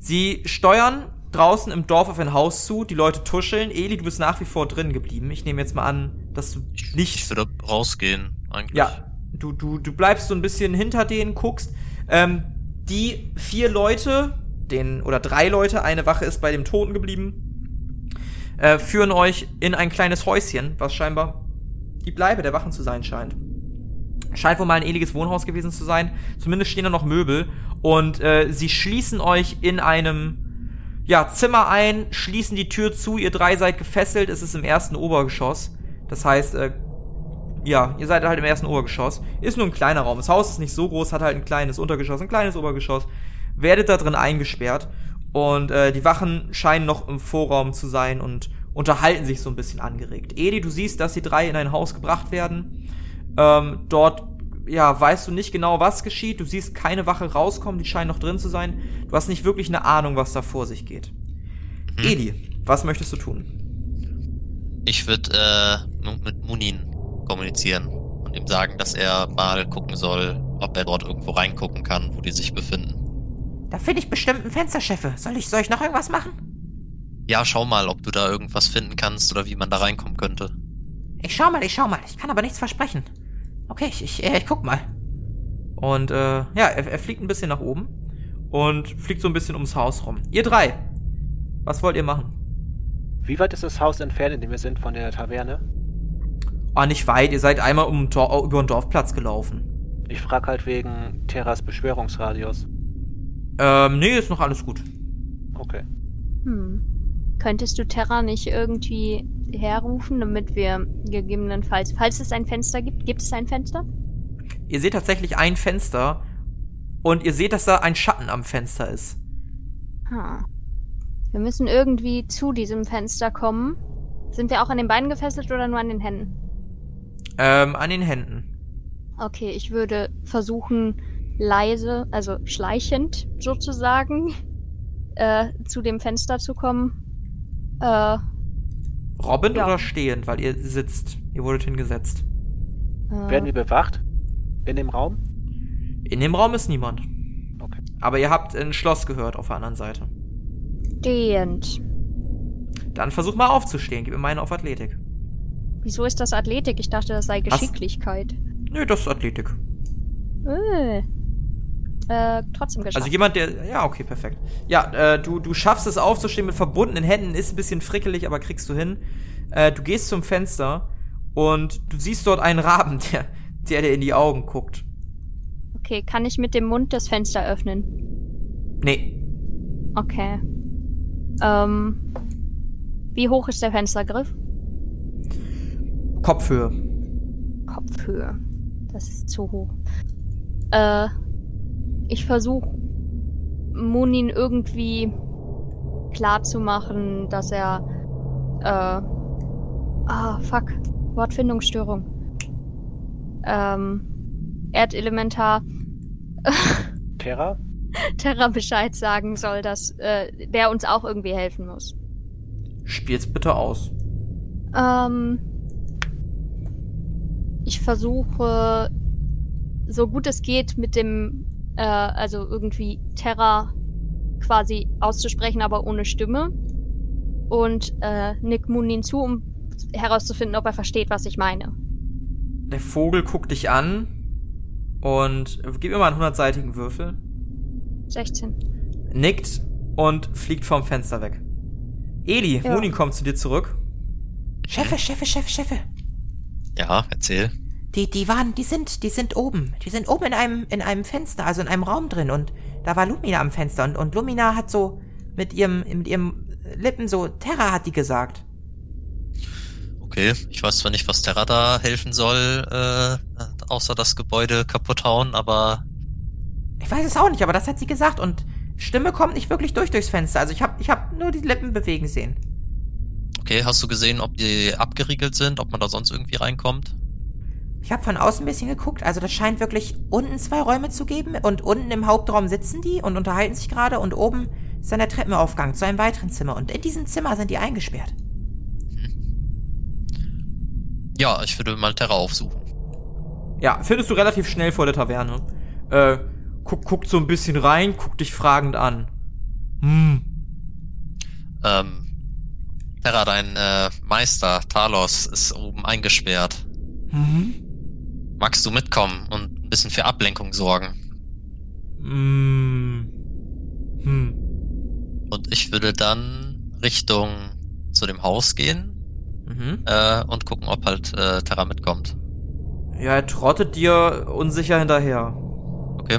Sie steuern draußen im Dorf auf ein Haus zu, die Leute tuscheln. Eli, du bist nach wie vor drin geblieben. Ich nehme jetzt mal an, dass du Ich nicht würde rausgehen, eigentlich. ja, du, du, du bleibst so ein bisschen hinter denen, guckst. Ähm, die vier Leute, den, oder drei Leute, eine Wache ist bei dem Toten geblieben, äh, führen euch in ein kleines Häuschen, was scheinbar die Bleibe der Wachen zu sein scheint. Scheint wohl mal ein ähnliches Wohnhaus gewesen zu sein. Zumindest stehen da noch Möbel. Und äh, sie schließen euch in einem ja, Zimmer ein, schließen die Tür zu. Ihr drei seid gefesselt. Es ist im ersten Obergeschoss. Das heißt, äh, ja, ihr seid halt im ersten Obergeschoss. Ist nur ein kleiner Raum. Das Haus ist nicht so groß, hat halt ein kleines Untergeschoss, ein kleines Obergeschoss. Werdet da drin eingesperrt. Und äh, die Wachen scheinen noch im Vorraum zu sein und unterhalten sich so ein bisschen angeregt. Edi, du siehst, dass die drei in ein Haus gebracht werden. Ähm, dort, ja, weißt du nicht genau, was geschieht. Du siehst keine Wache rauskommen, die scheinen noch drin zu sein. Du hast nicht wirklich eine Ahnung, was da vor sich geht. Mhm. Edi, was möchtest du tun? Ich würde äh, mit Munin kommunizieren und ihm sagen, dass er mal gucken soll, ob er dort irgendwo reingucken kann, wo die sich befinden. Da finde ich bestimmt ein Fenstercheffe. Soll ich, soll ich noch irgendwas machen? Ja, schau mal, ob du da irgendwas finden kannst oder wie man da reinkommen könnte. Ich schau mal, ich schau mal. Ich kann aber nichts versprechen. Okay, ich, ich, äh, ich guck mal. Und äh, ja, er, er fliegt ein bisschen nach oben und fliegt so ein bisschen ums Haus rum. Ihr drei, was wollt ihr machen? Wie weit ist das Haus entfernt, in dem wir sind von der Taverne? Ah, nicht weit. Ihr seid einmal um, über den Dorfplatz gelaufen. Ich frag halt wegen Terras Beschwörungsradius. Ähm, nee, ist noch alles gut. Okay. Hm. Könntest du Terra nicht irgendwie herrufen, damit wir gegebenenfalls, falls es ein Fenster gibt, gibt es ein Fenster? Ihr seht tatsächlich ein Fenster und ihr seht, dass da ein Schatten am Fenster ist. Ha. Wir müssen irgendwie zu diesem Fenster kommen. Sind wir auch an den Beinen gefesselt oder nur an den Händen? Ähm, an den Händen. Okay, ich würde versuchen, leise, also schleichend sozusagen, äh, zu dem Fenster zu kommen. Äh, Robin Ja. oder stehend, weil ihr sitzt. Ihr wurdet hingesetzt. äh, Werden wir bewacht? In dem Raum? In dem Raum ist niemand. Okay. Aber ihr habt ein Schloss gehört auf der anderen Seite. stehend. Dann versuch mal aufzustehen. Gib mir meine auf Athletik. Wieso ist das Athletik? Ich dachte, das sei Was? Geschicklichkeit. Nö, das ist Athletik. Äh. Äh, trotzdem geschafft. Also jemand, der. Ja, okay, perfekt. Ja, äh, du, du schaffst es aufzustehen mit verbundenen Händen, ist ein bisschen frickelig, aber kriegst du hin. Äh, du gehst zum Fenster und du siehst dort einen Raben, der, der dir in die Augen guckt. okay, kann ich mit dem Mund das Fenster öffnen? Nee, Okay. Ähm. Wie hoch ist der Fenstergriff? Kopfhöhe. Kopfhöhe. Das ist zu hoch. Äh, ich versuche Munin irgendwie klarzumachen, dass er äh, ah fuck Wortfindungsstörung. Ähm, Erdelementar Terra? Terra Bescheid sagen soll, dass äh, der uns auch irgendwie helfen muss. Spiel's bitte aus. Ähm, ich versuche, so gut es geht, mit dem, äh, also irgendwie Terra quasi auszusprechen, aber ohne Stimme. Und äh, Nick Munin zu, um herauszufinden, ob er versteht, was ich meine. Der Vogel guckt dich an und gib mir mal einen 100-seitigen Würfel. 16. Nickt und fliegt vom Fenster weg. Eli, Ja. Munin kommt zu dir zurück. Cheffe, Cheffe, Cheffe, Cheffe. Ja, erzähl. Die, die waren, die sind, die sind oben. Die sind oben in einem, in einem Fenster, also in einem Raum drin. Und da war Lumina am Fenster. Und, und Lumina hat so mit ihrem, mit ihrem Lippen so, Terra hat die gesagt. Okay, ich weiß zwar nicht, was Terra da helfen soll, äh, außer das Gebäude kaputt hauen, aber Ich weiß es auch nicht, aber das hat sie gesagt. Und Stimme kommt nicht wirklich durch durchs Fenster. Also ich hab, ich hab nur die Lippen bewegen sehen. okay, hast du gesehen, ob die abgeriegelt sind, ob man da sonst irgendwie reinkommt? Ich habe von außen ein bisschen geguckt. Also das scheint wirklich unten zwei Räume zu geben. Und unten im Hauptraum sitzen die und unterhalten sich gerade. Und oben ist dann der Treppenaufgang zu einem weiteren Zimmer. Und in diesem Zimmer sind die eingesperrt. Ja, ich würde mal Terra aufsuchen. Ja, findest du relativ schnell vor der Taverne. Äh, guck, guckt so ein bisschen rein, guckt dich fragend an. Hm. Ähm, Terra, dein äh, Meister, Talos, ist oben eingesperrt. Mhm. Magst du mitkommen und ein bisschen für Ablenkung sorgen? Hm. Hm. Und ich würde dann Richtung zu dem Haus gehen Mhm. äh, und gucken, ob halt äh, Terra mitkommt. Ja, er trottet dir unsicher hinterher. Okay.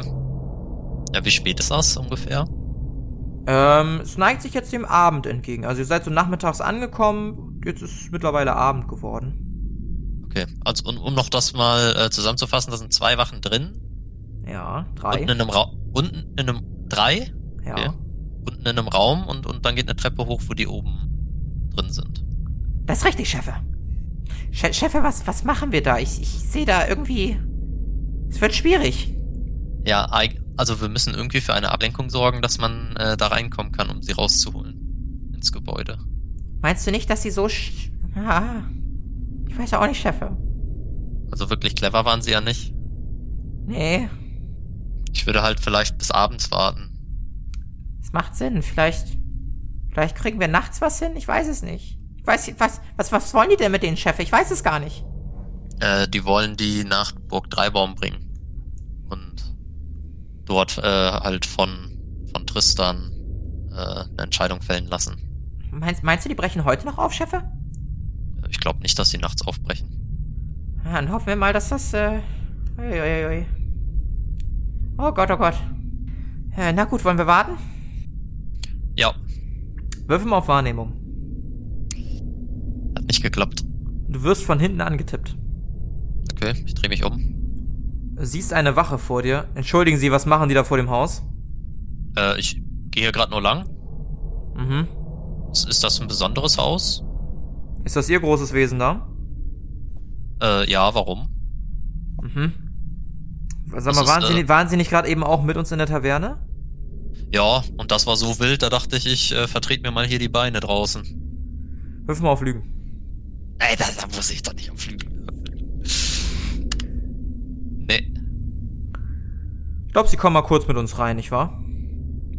Ja, wie spät ist das ungefähr? Ähm, es neigt sich jetzt dem Abend entgegen. Also ihr seid so nachmittags angekommen, jetzt ist es mittlerweile Abend geworden. Okay. Also um, um noch das mal äh, zusammenzufassen, da sind zwei Wachen drin. Ja, drei. Unten in einem Raum. Unten in einem. Drei? ja. okay. Unten in einem Raum und, und dann geht eine Treppe hoch, wo die oben drin sind. Das ist richtig, Chefe. Che Chefe, was, was machen wir da? Ich, ich sehe da irgendwie. Es wird schwierig. Ja, also wir müssen irgendwie für eine Ablenkung sorgen, dass man äh, da reinkommen kann, um sie rauszuholen. Ins Gebäude. Meinst du nicht, dass sie so. sch- Ah, ich weiß auch nicht, Chefe. Also wirklich clever waren sie ja nicht. Nee, Ich würde halt vielleicht bis abends warten. es macht Sinn. Vielleicht. Vielleicht kriegen wir nachts was hin? Ich weiß es nicht. Ich weiß, was, was, was wollen die denn mit den Chefe? Ich weiß es gar nicht. Äh, die wollen die nach Burg Dreibaum bringen. Und dort äh, halt von, von Tristan äh, eine Entscheidung fällen lassen. Meinst, meinst du, die brechen heute noch auf, Chefe? Ich glaube nicht, dass sie nachts aufbrechen. Ja, dann hoffen wir mal, dass das, äh. Ui, ui, ui. Oh Gott, oh Gott. Äh, na gut, wollen wir warten? Ja, Würfel mal auf Wahrnehmung. hat nicht geklappt. Du wirst von hinten angetippt. Okay, ich drehe mich um. Du siehst eine Wache vor dir. Entschuldigen Sie, was machen die da vor dem Haus? Äh, ich gehe hier gerade nur lang. Mhm. Ist das ein besonderes Haus? Ist das Ihr großes Wesen da? Äh, ja, warum? Mhm. Sag Das mal, ist, waren, äh, Sie, nicht- waren Sie nicht gerade eben auch mit uns in der Taverne? Ja, und das war so wild, da dachte ich, ich äh, vertrete mir mal hier die Beine draußen. Wirf mal auf Lügen. Ey, da, da muss ich doch nicht am Flügel. Nee. Ich glaube, Sie kommen mal kurz mit uns rein, nicht wahr?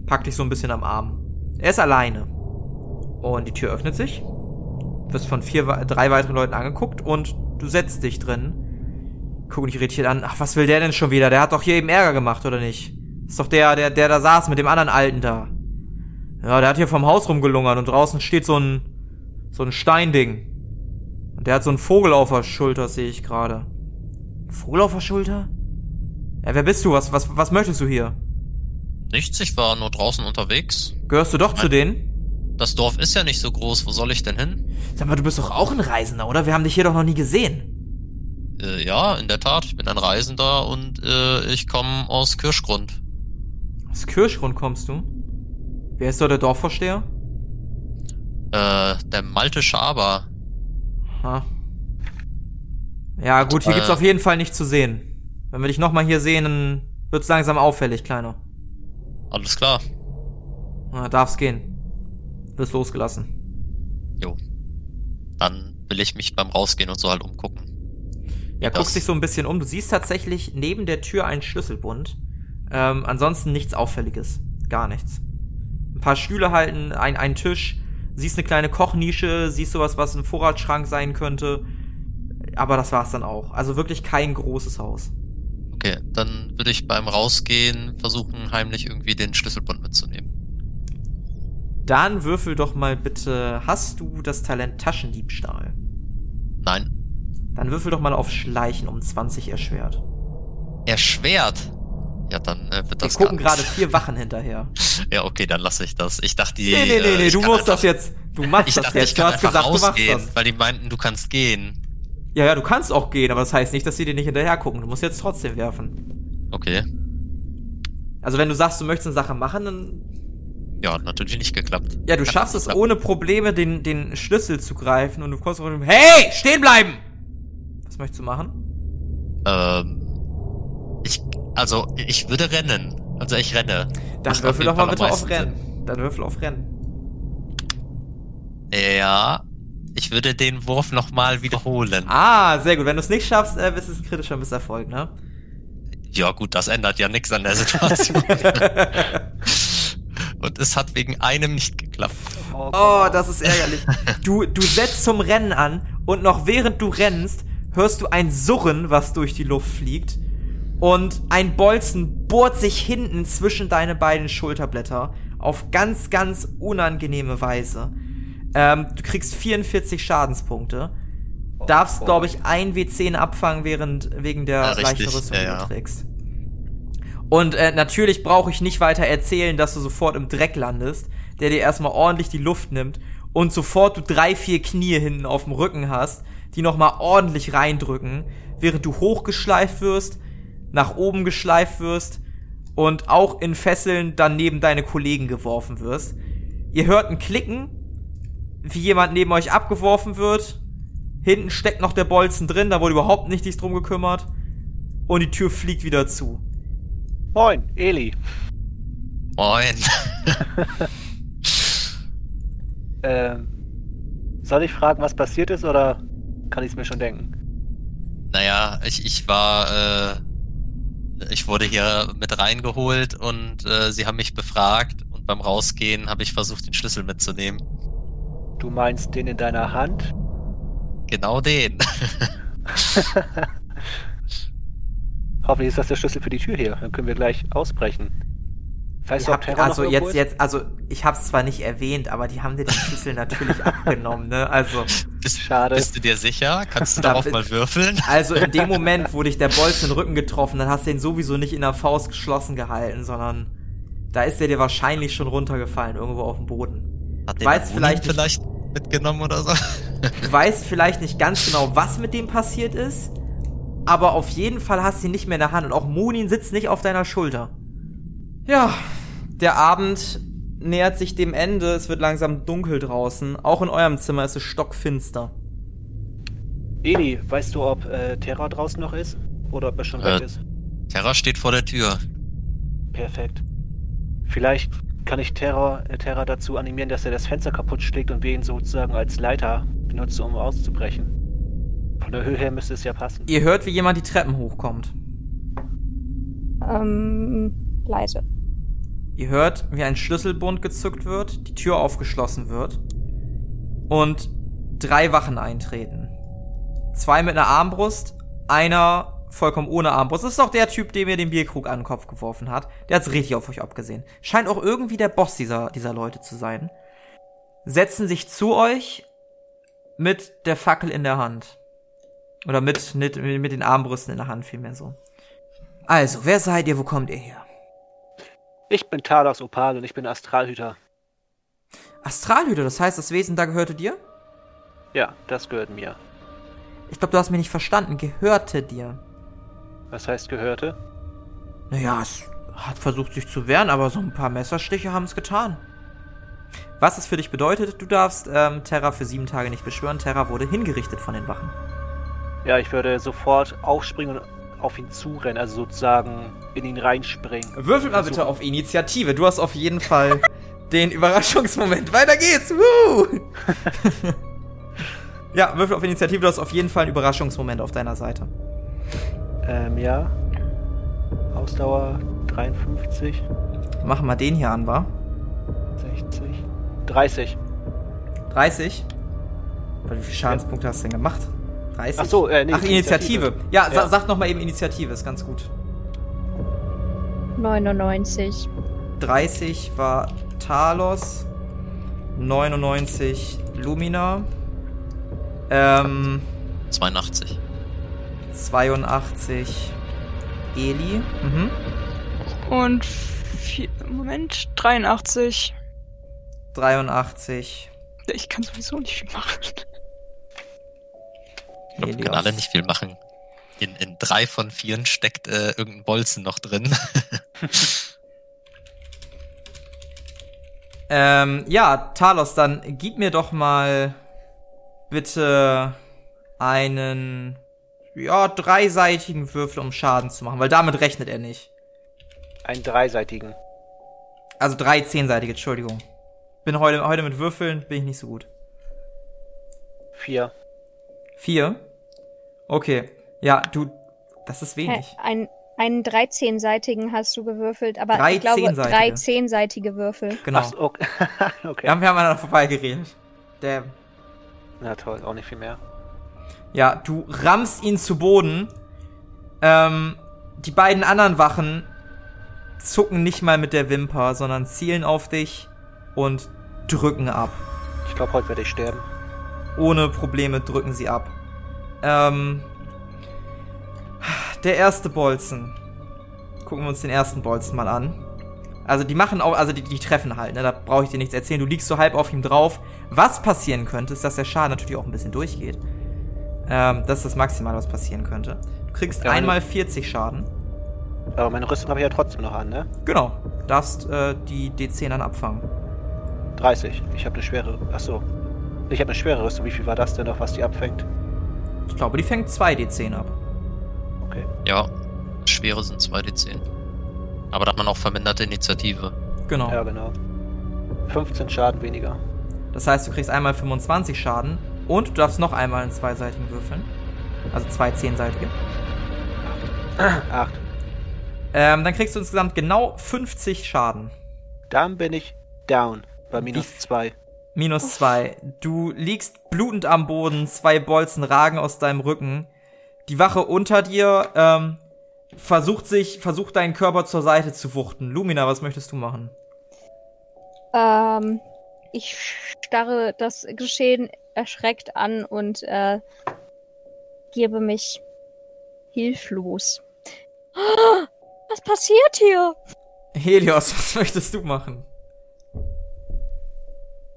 Pack dich so ein bisschen am Arm. Er ist alleine. Und die Tür öffnet sich. Du wirst von vier, drei weiteren Leuten angeguckt und du setzt dich drin. Guck dich irritiert an. Ach, was will der denn schon wieder? Der hat doch hier eben Ärger gemacht, oder nicht? Ist doch der, der, der da saß mit dem anderen Alten da. Ja, der hat hier vom Haus rumgelungert und draußen steht so ein, so ein Steinding. Und der hat so einen Vogel auf der Schulter, sehe ich gerade. Ein Vogel auf der Schulter? Ja, wer bist du? Was, was, was möchtest du hier? Nichts, ich war nur draußen unterwegs. Gehörst du doch zu denen? Das Dorf ist ja nicht so groß, wo soll ich denn hin? Sag mal, du bist doch auch ein Reisender, oder? Wir haben dich hier doch noch nie gesehen. Äh, ja, in der Tat, ich bin ein Reisender und äh, ich komme aus Kirschgrund. Aus Kirschgrund kommst du? Wer ist dort der Dorfvorsteher? Äh, der Malte Schaber. Ha. Ja, gut, hier Äh. gibt's auf jeden Fall nichts zu sehen. Wenn wir dich nochmal hier sehen, dann wird's langsam auffällig, Kleiner. Alles klar. Na, darf's gehen. Wirst losgelassen. Jo. Dann will ich mich beim Rausgehen und so halt umgucken. Ja, Das- guckst dich so ein bisschen um. Du siehst tatsächlich neben der Tür einen Schlüsselbund. Ähm, ansonsten nichts Auffälliges. Gar nichts. Ein paar Stühle halten, ein, ein Tisch. Siehst eine kleine Kochnische, siehst sowas, was ein Vorratsschrank sein könnte. Aber das war's dann auch. Also wirklich kein großes Haus. Okay, dann würde ich beim Rausgehen versuchen, heimlich irgendwie den Schlüsselbund mitzunehmen. Dann würfel doch mal bitte, hast du das Talent Taschendiebstahl? Nein. Dann würfel doch mal auf Schleichen um 20 erschwert. Erschwert. Ja, dann äh, wird Wir das gucken gar gerade vier Wachen hinterher. Ja, okay, dann lasse ich das. Ich dachte, die. Nee, nee, nee, äh, nee, ich du musst das jetzt. Du machst Ich das dachte, jetzt. ich Du kann hast einfach gesagt, du machst rausgehen, das. weil die meinten, du kannst gehen. Ja, ja, du kannst auch gehen, aber das heißt nicht, dass sie dir nicht hinterher gucken. Du musst jetzt trotzdem werfen. Okay. Also wenn du sagst, du möchtest eine Sache machen, dann. Ja, hat natürlich nicht geklappt. Ja, du Hat schaffst es geklappt. ohne Probleme, den, den Schlüssel zu greifen und du kommst auf dem. Hey! Stehen bleiben! Was möchtest du machen? Ähm. Ich. Also, ich würde rennen. Also, ich renne. Dann Macht würfel doch mal bitte auf Rennen. Dann würfel auf Rennen. Ja. Ich würde den Wurf nochmal wiederholen. Ah, sehr gut. Wenn du es nicht schaffst, äh, ist es ein kritischer Misserfolg, ne? Ja, gut, das ändert ja nichts an der Situation. Und es hat wegen einem nicht geklappt. Oh, das ist ärgerlich. Du, du setzt zum Rennen an und noch während du rennst, hörst du ein Surren, was durch die Luft fliegt. Und ein Bolzen bohrt sich hinten zwischen deine beiden Schulterblätter auf ganz, ganz unangenehme Weise. Ähm, du kriegst 44 Schadenspunkte. Darfst, glaube ich, ein W10 abfangen während, wegen der Ja, leichten Rüstung, ja, die ja. du trägst. Und äh, natürlich brauche ich nicht weiter erzählen, dass du sofort im Dreck landest, der dir erstmal ordentlich die Luft nimmt und sofort du drei, vier Knie hinten auf dem Rücken hast, die nochmal ordentlich reindrücken, während du hochgeschleift wirst, nach oben geschleift wirst und auch in Fesseln dann neben deine Kollegen geworfen wirst. Ihr hört ein Klicken, wie jemand neben euch abgeworfen wird. Hinten steckt noch der Bolzen drin, da wurde überhaupt nicht sich drum gekümmert. Und die Tür fliegt wieder zu. Moin, Eli. Moin. Ähm, soll ich fragen, was passiert ist, oder kann ich es mir schon denken? Naja, ich, ich war, äh, ich wurde hier mit reingeholt und äh, sie haben mich befragt und beim Rausgehen habe ich versucht, den Schlüssel mitzunehmen. Du meinst den in deiner Hand? Genau den. Hoffentlich ist das der Schlüssel für die Tür hier. Dann können wir gleich ausbrechen. Weißt du, ob habt, Terra also noch jetzt, jetzt, also ich hab's zwar nicht erwähnt, aber die haben dir den Schlüssel natürlich abgenommen, ne? Also, Bist, Schade. bist du dir sicher? Kannst du Da darauf mal würfeln? also in dem Moment, wo dich der Bolzen in den Rücken getroffen, dann hast du ihn sowieso nicht in der Faust geschlossen gehalten, sondern da ist er dir wahrscheinlich schon runtergefallen, irgendwo auf dem Boden. Hat Weiß den vielleicht vielleicht, nicht- vielleicht mitgenommen oder so? Du weißt vielleicht nicht ganz genau, was mit dem passiert ist, aber auf jeden Fall hast du ihn nicht mehr in der Hand und auch Munin sitzt nicht auf deiner Schulter. Ja, der Abend nähert sich dem Ende. Es wird langsam dunkel draußen. Auch in eurem Zimmer ist es stockfinster. Eli, weißt du, ob äh, Terra draußen noch ist? Oder ob er schon Äh. weg ist? Terra steht vor der Tür. Perfekt. Vielleicht kann ich Terra, äh, Terra dazu animieren, dass er das Fenster kaputt schlägt und wir ihn sozusagen als Leiter benutzen, um auszubrechen. Von der Höhe her müsste es ja passen. Ihr hört, wie jemand die Treppen hochkommt. Ähm, leise. Ihr hört, wie ein Schlüsselbund gezückt wird, die Tür aufgeschlossen wird und drei Wachen eintreten. Zwei mit einer Armbrust, einer vollkommen ohne Armbrust. Das ist doch der Typ, der mir den Bierkrug an den Kopf geworfen hat. Der hat's richtig auf euch abgesehen. Scheint auch irgendwie der Boss dieser, dieser Leute zu sein. Setzen sich zu euch mit der Fackel in der Hand. Oder mit, mit, mit den Armbrüsten in der Hand, vielmehr so. Also, wer seid ihr, wo kommt ihr her? Ich bin Talos Opal und ich bin Astralhüter. Astralhüter, das heißt, das Wesen da gehörte dir? Ja, das gehört mir. Ich glaube, du hast mich nicht verstanden. Gehörte dir. Was heißt gehörte? Naja, es hat versucht, sich zu wehren, aber so ein paar Messerstiche haben es getan. Was es für dich bedeutet, du darfst ähm, Terra für sieben Tage nicht beschwören. Terra wurde hingerichtet von den Wachen. Ja, ich würde sofort aufspringen und auf ihn zurennen, also sozusagen in ihn reinspringen. Würfel mal bitte auf Initiative. Du hast auf jeden Fall den Überraschungsmoment. Weiter geht's. Ja, Würfel auf Initiative. Du hast auf jeden Fall einen Überraschungsmoment auf deiner Seite. Ähm, ja. Ausdauer 53, Machen wir den hier an, wa? 60, 30. 30. Wie viele Schadenspunkte hast du denn gemacht? 30? Ach so, äh, nee, Ach, Initiative. Ja, sa Ja. sag noch mal eben Initiative, ist ganz gut. 99. 30 war Talos, 99 Lumina, ähm, 82. 82 Eli, mhm. Und vier, Moment, 83. 83 Ich kann sowieso nicht viel machen. Ich glaube, wir können alle nicht viel machen. In, in drei von vieren steckt äh, irgendein Bolzen noch drin. Ähm, ja, Talos, dann gib mir doch mal bitte einen, ja, dreiseitigen Würfel, um Schaden zu machen, weil damit rechnet er nicht. Einen dreiseitigen. Also drei zehnseitige, Entschuldigung. Bin heute, heute mit Würfeln, bin ich nicht so gut. Vier. Vier? Okay. Ja, du, das ist wenig. Ein, einen 13-seitigen hast du gewürfelt, aber Drei ich glaube, zehnseitige. drei zehnseitige Würfel. Genau. Ach so, okay. okay. Wir haben, wir haben aneinander vorbeigeredet. Der, Na toll, auch nicht viel mehr. ja, du rammst ihn zu Boden. Ähm, die beiden anderen Wachen zucken nicht mal mit der Wimper, sondern zielen auf dich und drücken ab. Ich glaube, heute werde ich sterben. Ohne Probleme drücken sie ab. Ähm, der erste Bolzen. Gucken wir uns den ersten Bolzen mal an. Also die machen auch, also die, die treffen halt, ne? Da brauche ich dir nichts erzählen. Du liegst so halb auf ihm drauf. Was passieren könnte, ist, dass der Schaden natürlich auch ein bisschen durchgeht. Ähm, das ist das Maximale, was passieren könnte. Du kriegst Ja, einmal 40 Schaden. Aber meine Rüstung habe ich ja trotzdem noch an, ne? Genau. Darfst äh, die D10 dann abfangen. 30. Ich habe eine schwere. Ach so. Ich habe eine schwere Rüstung. Wie viel war das denn noch, was die abfängt? Ich glaube, die fängt 2 D10 ab. Okay. ja, schwere sind 2d10. Aber da hat man auch verminderte Initiative. Genau. Ja, genau. 15 Schaden weniger. Das heißt, du kriegst einmal 25 Schaden und du darfst noch einmal einen zweiseitigen würfeln. Also zwei zehnseitige. 8. Ähm, dann kriegst du insgesamt genau 50 Schaden. Dann bin ich down. Bei minus Wie- 2. Minus zwei. Du liegst blutend am Boden, zwei Bolzen ragen aus deinem Rücken. Die Wache unter dir ähm, versucht sich, versucht deinen Körper zur Seite zu wuchten. Lumina, was möchtest du machen? Ähm, ich starre das Geschehen erschreckt an und äh, gebe mich hilflos. Was passiert hier? Helios, was möchtest du machen?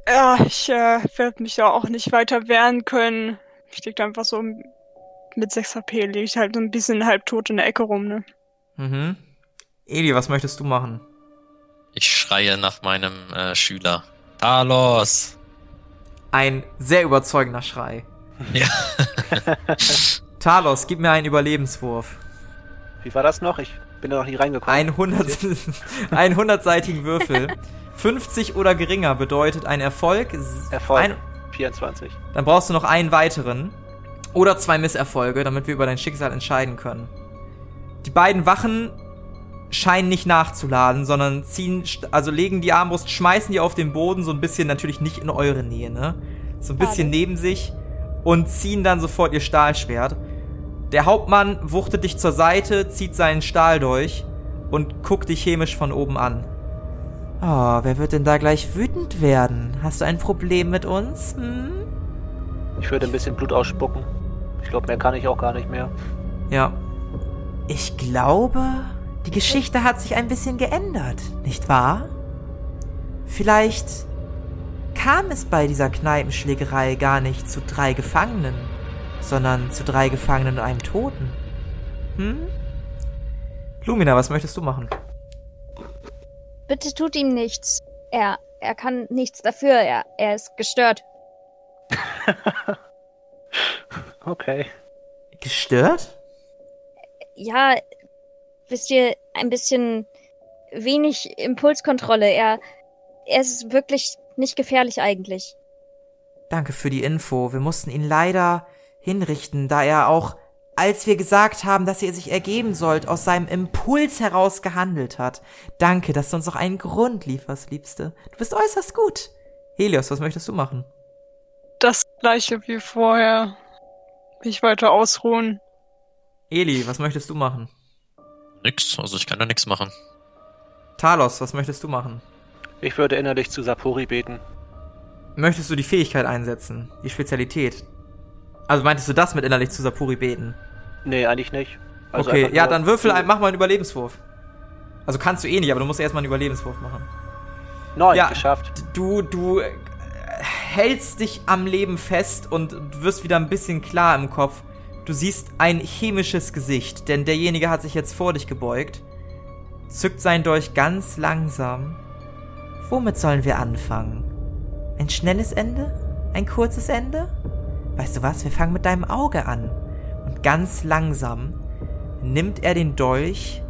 Ja, ich äh, werde mich da auch nicht weiter wehren können. Ich lieg da einfach so mit 6 HP, liege ich halt so ein bisschen halbtot in der Ecke rum, ne? Mhm. Eli, was möchtest du machen? Ich schreie nach meinem äh, Schüler. Talos! Ein sehr überzeugender Schrei. Ja. Talos, gib mir einen Überlebenswurf. Wie war das noch? Ich bin da noch nie reingekommen. Ein 100, einen 100-seitigen Würfel. 50 oder geringer bedeutet ein Erfolg. Erfolg. Ein, 24. dann brauchst du noch einen weiteren. Oder zwei Misserfolge, damit wir über dein Schicksal entscheiden können. Die beiden Wachen scheinen nicht nachzuladen, sondern ziehen, also legen die Armbrust, schmeißen die auf den Boden, so ein bisschen natürlich nicht in eure Nähe, ne? So ein bisschen Schade. neben sich und ziehen dann sofort ihr Stahlschwert. Der Hauptmann wuchtet dich zur Seite, zieht seinen Stahl durch und guckt dich chemisch von oben an. Oh, wer wird denn da gleich wütend werden? Hast du ein Problem mit uns? Hm? Ich würde ein bisschen Blut ausspucken. Ich glaube, mehr kann ich auch gar nicht mehr. Ja. Ich glaube, die Geschichte hat sich ein bisschen geändert, nicht wahr? Vielleicht kam es bei dieser Kneipenschlägerei gar nicht zu drei Gefangenen, sondern zu drei Gefangenen und einem Toten. Hm? Lumina, was möchtest du machen? Bitte tut ihm nichts. Er, er kann nichts dafür. Er, er ist gestört. Okay. Gestört? Ja, wisst ihr, ein bisschen wenig Impulskontrolle. Er, er ist wirklich nicht gefährlich eigentlich. Danke für die Info. Wir mussten ihn leider hinrichten, da er auch, als wir gesagt haben, dass ihr sich ergeben sollt, aus seinem Impuls heraus gehandelt hat. Danke, dass du uns noch einen Grund lieferst, Liebste. Du bist äußerst gut. Helios, was möchtest du machen? Das gleiche wie vorher. Mich weiter ausruhen. Eli, was möchtest du machen? Nix, also ich kann da nichts machen. Talos, was möchtest du machen? Ich würde innerlich zu Sapori beten. Möchtest du die Fähigkeit einsetzen? Die Spezialität? Also meintest du das mit innerlich zu Sapuri beten? Nee, eigentlich nicht. Also okay, ja, dann würfel ein, mach mal einen Überlebenswurf. Also kannst du eh nicht, aber du musst erstmal einen Überlebenswurf machen. Neun, Ja. geschafft. Du, du äh, hältst dich am Leben fest und wirst wieder ein bisschen klar im Kopf. Du siehst ein chemisches Gesicht, denn derjenige hat sich jetzt vor dich gebeugt, zückt sein Dolch ganz langsam. Womit sollen wir anfangen? Ein schnelles Ende? Ein kurzes Ende? Weißt du was, wir fangen mit deinem Auge an. Ganz langsam nimmt er den Dolch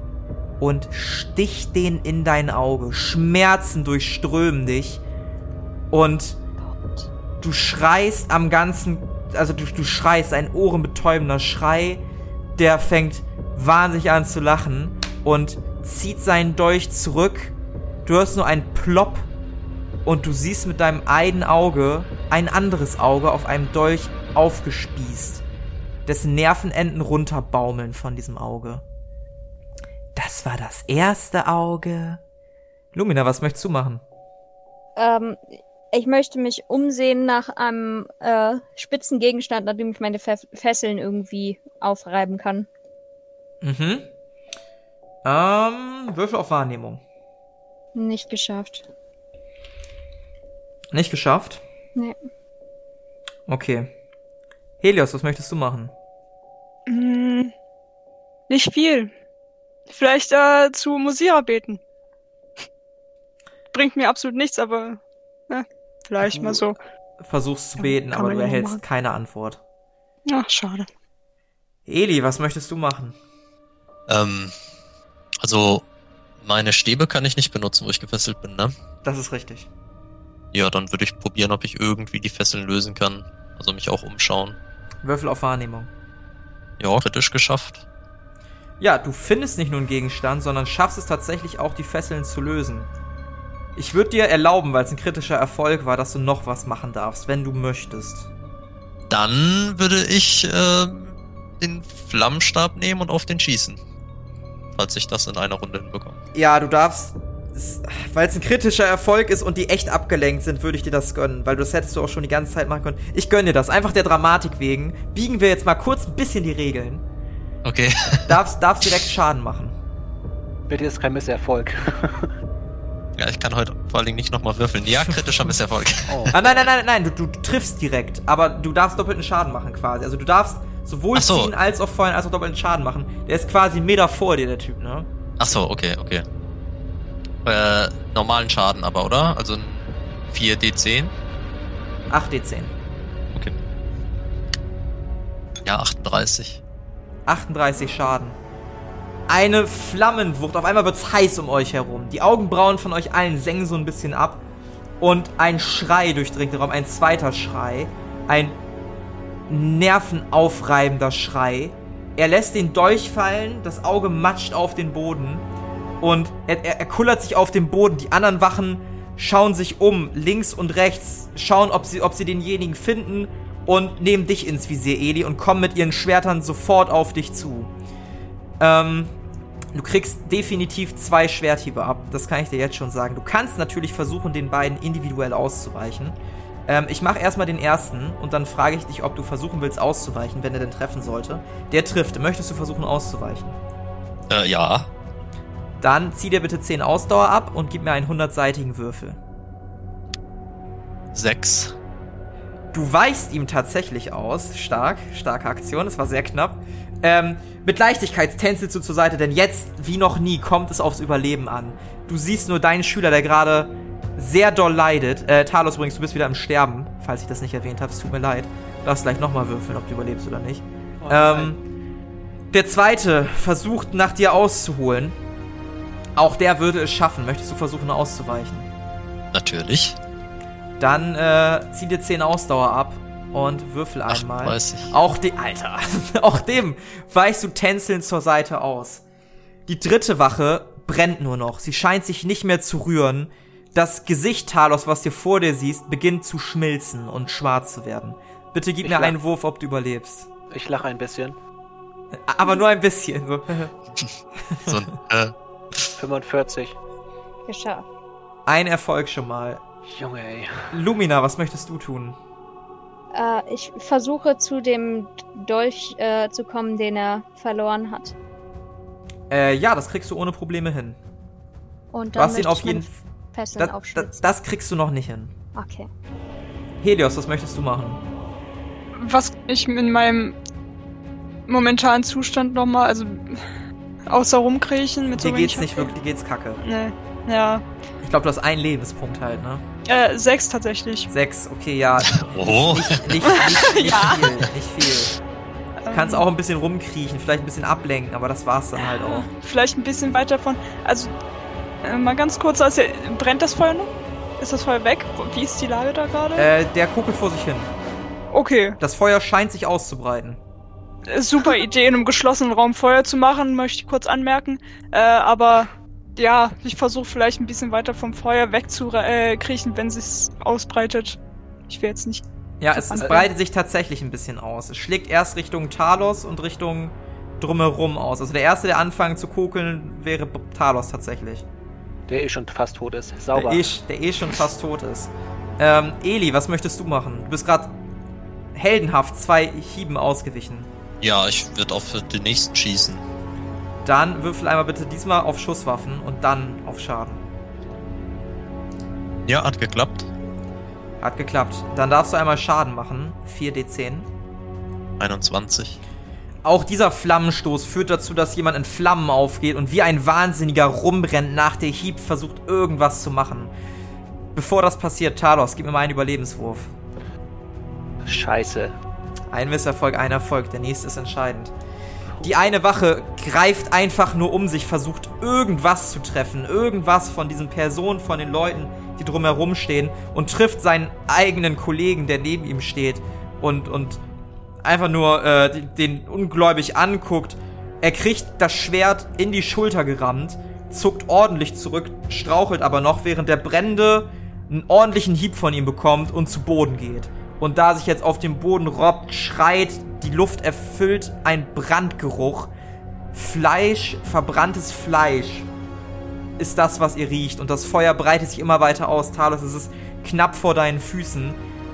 und sticht den in dein Auge. Schmerzen durchströmen dich. Und du schreist am ganzen, also du, du schreist, ein ohrenbetäubender Schrei. Der fängt wahnsinnig an zu lachen und zieht seinen Dolch zurück. Du hörst nur ein Plopp und du siehst mit deinem einen Auge ein anderes Auge auf einem Dolch aufgespießt, dessen Nervenenden runterbaumeln von diesem Auge. Das war das erste Auge. Lumina, was möchtest du machen? Ähm, ich möchte mich umsehen nach einem äh, spitzen Gegenstand, nach dem ich meine Fe Fesseln irgendwie aufreiben kann. Mhm. Ähm, Würfel auf Wahrnehmung. Nicht geschafft. Nicht geschafft? Nee. Okay. Helios, was möchtest du machen? Nicht viel. Vielleicht äh, zu Musira beten. Bringt mir absolut nichts, aber ja, vielleicht mal so. Versuchst zu beten, aber du erhältst machen. keine Antwort. Ach, schade. Eli, was möchtest du machen? Ähm, also meine Stäbe kann ich nicht benutzen, wo ich gefesselt bin, ne? Das ist richtig. Ja, dann würde ich probieren, ob ich irgendwie die Fesseln lösen kann. Also mich auch umschauen. Würfel auf Wahrnehmung. Ja, kritisch geschafft. Ja, du findest nicht nur einen Gegenstand, sondern schaffst es tatsächlich auch, die Fesseln zu lösen. Ich würde dir erlauben, weil es ein kritischer Erfolg war, dass du noch was machen darfst, wenn du möchtest. Dann würde ich äh, den Flammenstab nehmen und auf den schießen. Falls ich das in einer Runde hinbekomme. Ja, du darfst, weil es ein kritischer Erfolg ist und die echt abgelenkt sind, würde ich dir das gönnen, weil das hättest du auch schon die ganze Zeit machen können. Ich gönne dir das, einfach der Dramatik wegen. Biegen wir jetzt mal kurz ein bisschen die Regeln. Okay. Darfst, darfst direkt Schaden machen. Bitte ist kein Misserfolg. ja, ich kann heute vor allen Dingen nicht nochmal würfeln. Ja, kritischer Misserfolg. Oh. Ah, nein, nein, nein, nein, du, du triffst direkt, aber du darfst doppelten Schaden machen quasi. Also du darfst sowohl so. ziehen als auch feuern als auch doppelten Schaden machen. Der ist quasi einen Meter vor dir, der Typ, ne? Ach so, okay, okay. Äh, normalen Schaden aber, oder? Also ein 4d10? 8d10. Okay. Ja, 38. 38 Schaden. Eine Flammenwucht. Auf einmal wird's heiß um euch herum. Die Augenbrauen von euch allen senken so ein bisschen ab. Und ein Schrei durchdringt den Raum. Ein zweiter Schrei. Ein nervenaufreibender Schrei. Er lässt den Dolch fallen. Das Auge matscht auf den Boden. Und er, er, er kullert sich auf den Boden. Die anderen Wachen schauen sich um, links und rechts, schauen, ob sie, ob sie denjenigen finden und nehmen dich ins Visier, Eli, und kommen mit ihren Schwertern sofort auf dich zu. Ähm, du kriegst definitiv zwei Schwerthiebe ab, das kann ich dir jetzt schon sagen. Du kannst natürlich versuchen, den beiden individuell auszuweichen. Ähm, ich mache erstmal den ersten und dann frage ich dich, ob du versuchen willst auszuweichen, wenn er denn treffen sollte. Der trifft. Möchtest du versuchen auszuweichen? Äh, ja. Dann zieh dir bitte 10 Ausdauer ab und gib mir einen 100-seitigen Würfel. 6. Du weichst ihm tatsächlich aus. Stark, starke Aktion, das war sehr knapp. Ähm, mit Leichtigkeit tänzelst du zur Seite, denn jetzt, wie noch nie, kommt es aufs Überleben an. Du siehst nur deinen Schüler, der gerade sehr doll leidet. Äh, Talos übrigens, du bist wieder im Sterben, falls ich das nicht erwähnt habe. Es tut mir leid. Du darfst gleich nochmal würfeln, ob du überlebst oder nicht. Oh, ähm, der zweite versucht nach dir auszuholen. Auch der würde es schaffen. Möchtest du versuchen auszuweichen? Natürlich. Dann äh, zieh dir 10 Ausdauer ab und würfel einmal. 38. Auch dem, Alter, auch dem weichst du tänzelnd zur Seite aus. Die dritte Wache brennt nur noch. Sie scheint sich nicht mehr zu rühren. Das Gesicht Talos, was dir vor dir siehst, beginnt zu schmilzen und schwarz zu werden. Bitte gib Ich mir lach. einen Wurf, ob du überlebst. Ich lache ein bisschen. Aber nur ein bisschen. So. So ein, äh, 45. Geschafft. Ein Erfolg schon mal. Junge, ey. Lumina, was möchtest du tun? Äh, ich versuche zu dem Dolch äh, zu kommen, den er verloren hat. Äh, ja, das kriegst du ohne Probleme hin. Und Du dann hast ihn auf jeden Fesseln Das, das, aufschlitzen. das kriegst du noch nicht hin. Okay. Helios, was möchtest du machen? Was ich in meinem momentanen Zustand nochmal, also außer rumkriechen mit so Dir geht's wenig nicht wirklich, dir geht's kacke. Nee. Ja. Ich glaube, du hast einen Lebenspunkt halt, ne? Äh, sechs tatsächlich. Sechs, okay, ja. oh. Nicht, nicht, nicht, nicht Ja. viel, nicht viel. Du kannst Ähm, auch ein bisschen rumkriechen, vielleicht ein bisschen ablenken, aber das war's dann halt auch. Vielleicht ein bisschen weiter von. Also, äh, mal ganz kurz, also, brennt das Feuer noch? Ist das Feuer weg? Wie ist die Lage da gerade? Äh, der kuckelt vor sich hin. Okay. Das Feuer scheint sich auszubreiten. Äh, Super Idee, in einem geschlossenen Raum Feuer zu machen, möchte ich kurz anmerken. Äh, aber ja, ich versuche vielleicht ein bisschen weiter vom Feuer wegzukriechen, wenn sich's ausbreitet. Ich will jetzt nicht. Ja, es, es Äh, breitet sich tatsächlich ein bisschen aus. Es schlägt erst Richtung Talos und Richtung drumherum aus. Also der erste, der anfangen zu kokeln, wäre Talos tatsächlich. Der eh schon fast tot ist. Sauber. Der eh, der eh schon fast tot ist. Ähm, Eli, was möchtest du machen? Du bist gerade heldenhaft zwei Hieben ausgewichen. Ja, ich würde auf den nächsten schießen. Dann würfel einmal bitte diesmal auf Schusswaffen und dann auf Schaden. Ja, hat geklappt. Hat geklappt. Dann darfst du einmal Schaden machen. 4d10. 21. Auch dieser Flammenstoß führt dazu, dass jemand in Flammen aufgeht und wie ein Wahnsinniger rumrennt nach der Hieb versucht irgendwas zu machen. Bevor das passiert, Talos, gib mir mal einen Überlebenswurf. Scheiße. Ein Misserfolg, ein Erfolg. Der nächste ist entscheidend. Die eine Wache greift einfach nur um sich, versucht irgendwas zu treffen. Irgendwas von diesen Personen, von den Leuten, die drumherum stehen und trifft seinen eigenen Kollegen, der neben ihm steht und, und einfach nur äh, den, ungläubig anguckt. Er kriegt das Schwert in die Schulter gerammt, zuckt ordentlich zurück, strauchelt aber noch, während der Brände einen ordentlichen Hieb von ihm bekommt und zu Boden geht. Und da sich jetzt auf dem Boden robbt, schreit, die Luft erfüllt ein Brandgeruch. Fleisch, verbranntes Fleisch ist das, was ihr riecht. Und das Feuer breitet sich immer weiter aus. Talos, es ist knapp vor deinen Füßen.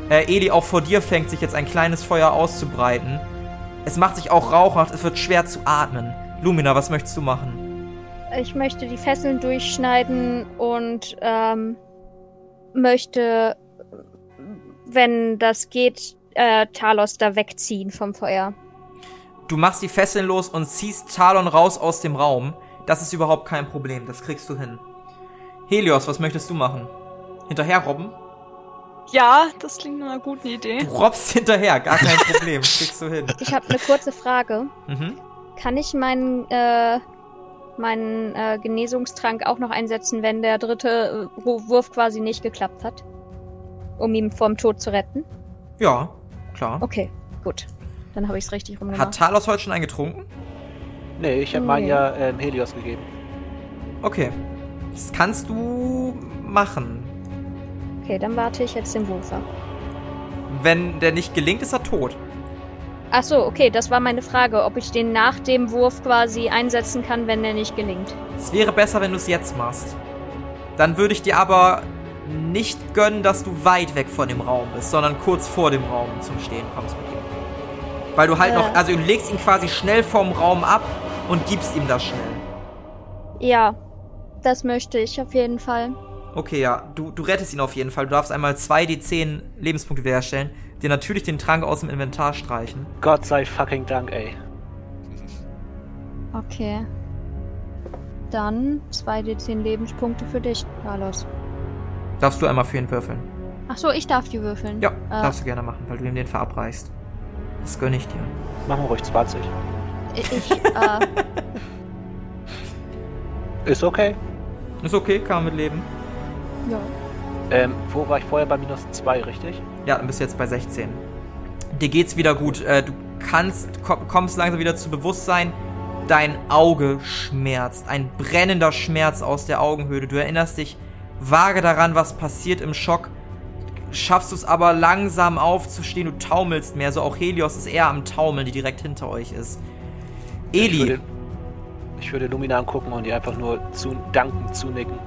Äh, Eli, auch vor dir fängt sich jetzt ein kleines Feuer auszubreiten. Es macht sich auch rauchhaft, es wird schwer zu atmen. Lumina, was möchtest du machen? Ich möchte die Fesseln durchschneiden und ähm, möchte, wenn das geht, äh, Talos da wegziehen vom Feuer. Du machst die Fesseln los und ziehst Talon raus aus dem Raum. Das ist überhaupt kein Problem, das kriegst du hin. Helios, was möchtest du machen? Hinterher robben? Ja, das klingt nach einer guten Idee. Du robbst hinterher, gar kein Problem. Kriegst du hin. Ich habe eine kurze Frage. Mhm. Kann ich meinen, äh, meinen äh, Genesungstrank auch noch einsetzen, wenn der dritte äh, Wu- Wurf quasi nicht geklappt hat? Um ihn vom Tod zu retten? Ja, klar. Okay, gut. Dann habe ich es richtig Hat rumgemacht. Talos heute schon einen getrunken? Nee, ich habe meinen Nee. ja ähm, Helios gegeben. Okay. Das kannst du machen. Okay, dann warte ich jetzt den Wurf ab. Wenn der nicht gelingt, ist er tot. Ach so, okay, das war meine Frage, ob ich den nach dem Wurf quasi einsetzen kann, wenn der nicht gelingt. Es wäre besser, wenn du es jetzt machst. Dann würde ich dir aber nicht gönnen, dass du weit weg von dem Raum bist, sondern kurz vor dem Raum zum Stehen kommst mit ihm. Weil du halt Äh. noch, also du legst ihn quasi schnell vom Raum ab und gibst ihm das schnell. Ja, das möchte ich auf jeden Fall. Okay, ja, du, du rettest ihn auf jeden Fall. Du darfst einmal 2d10 Lebenspunkte wiederherstellen, dir natürlich den Trank aus dem Inventar streichen. Gott sei fucking Dank, ey. Okay. Dann 2d10 Lebenspunkte für dich, Carlos. Darfst du einmal für ihn würfeln. Ach so, ich darf die würfeln. Ja, Äh, darfst du gerne machen, weil du ihm den verabreichst. Das gönne ich dir. Machen wir ruhig 20. Ich, äh, Ist okay. Ist okay, kann man mit leben. ja. Ähm, wo war ich vorher bei minus 2, richtig? Ja, dann bist du jetzt bei 16. Dir geht's wieder gut. Äh, du kannst, komm, kommst langsam wieder zu Bewusstsein. Dein Auge schmerzt. Ein brennender Schmerz aus der Augenhöhle. Du erinnerst dich vage daran, was passiert im Schock. Schaffst du es aber langsam aufzustehen. Du taumelst mehr. So auch Helios ist eher am Taumeln, die direkt hinter euch ist. Ich Eli. würde, ich würde Lumina angucken und ihr einfach nur zu danken, zunicken.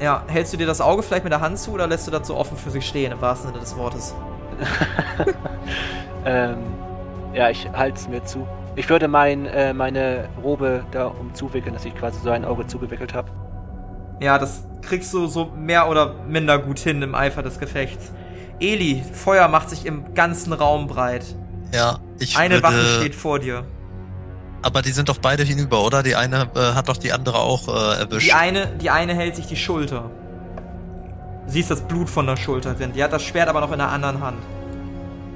Ja, hältst du dir das Auge vielleicht mit der Hand zu oder lässt du das so offen für sich stehen, im wahrsten Sinne des Wortes? Ähm, ja, ich halte es mir zu. Ich würde mein, äh, meine Robe da umzuwickeln, dass ich quasi so ein Auge zugewickelt habe. Ja, das kriegst du so mehr oder minder gut hin im Eifer des Gefechts. Eli, Feuer macht sich im ganzen Raum breit. Ja, ich Eine würde... Wache steht vor dir. Aber die sind doch beide hinüber, oder? Die eine äh, hat doch die andere auch äh, erwischt. Die eine, die eine hält sich die Schulter. Siehst das Blut von der Schulter drin. Die hat das Schwert aber noch in der anderen Hand.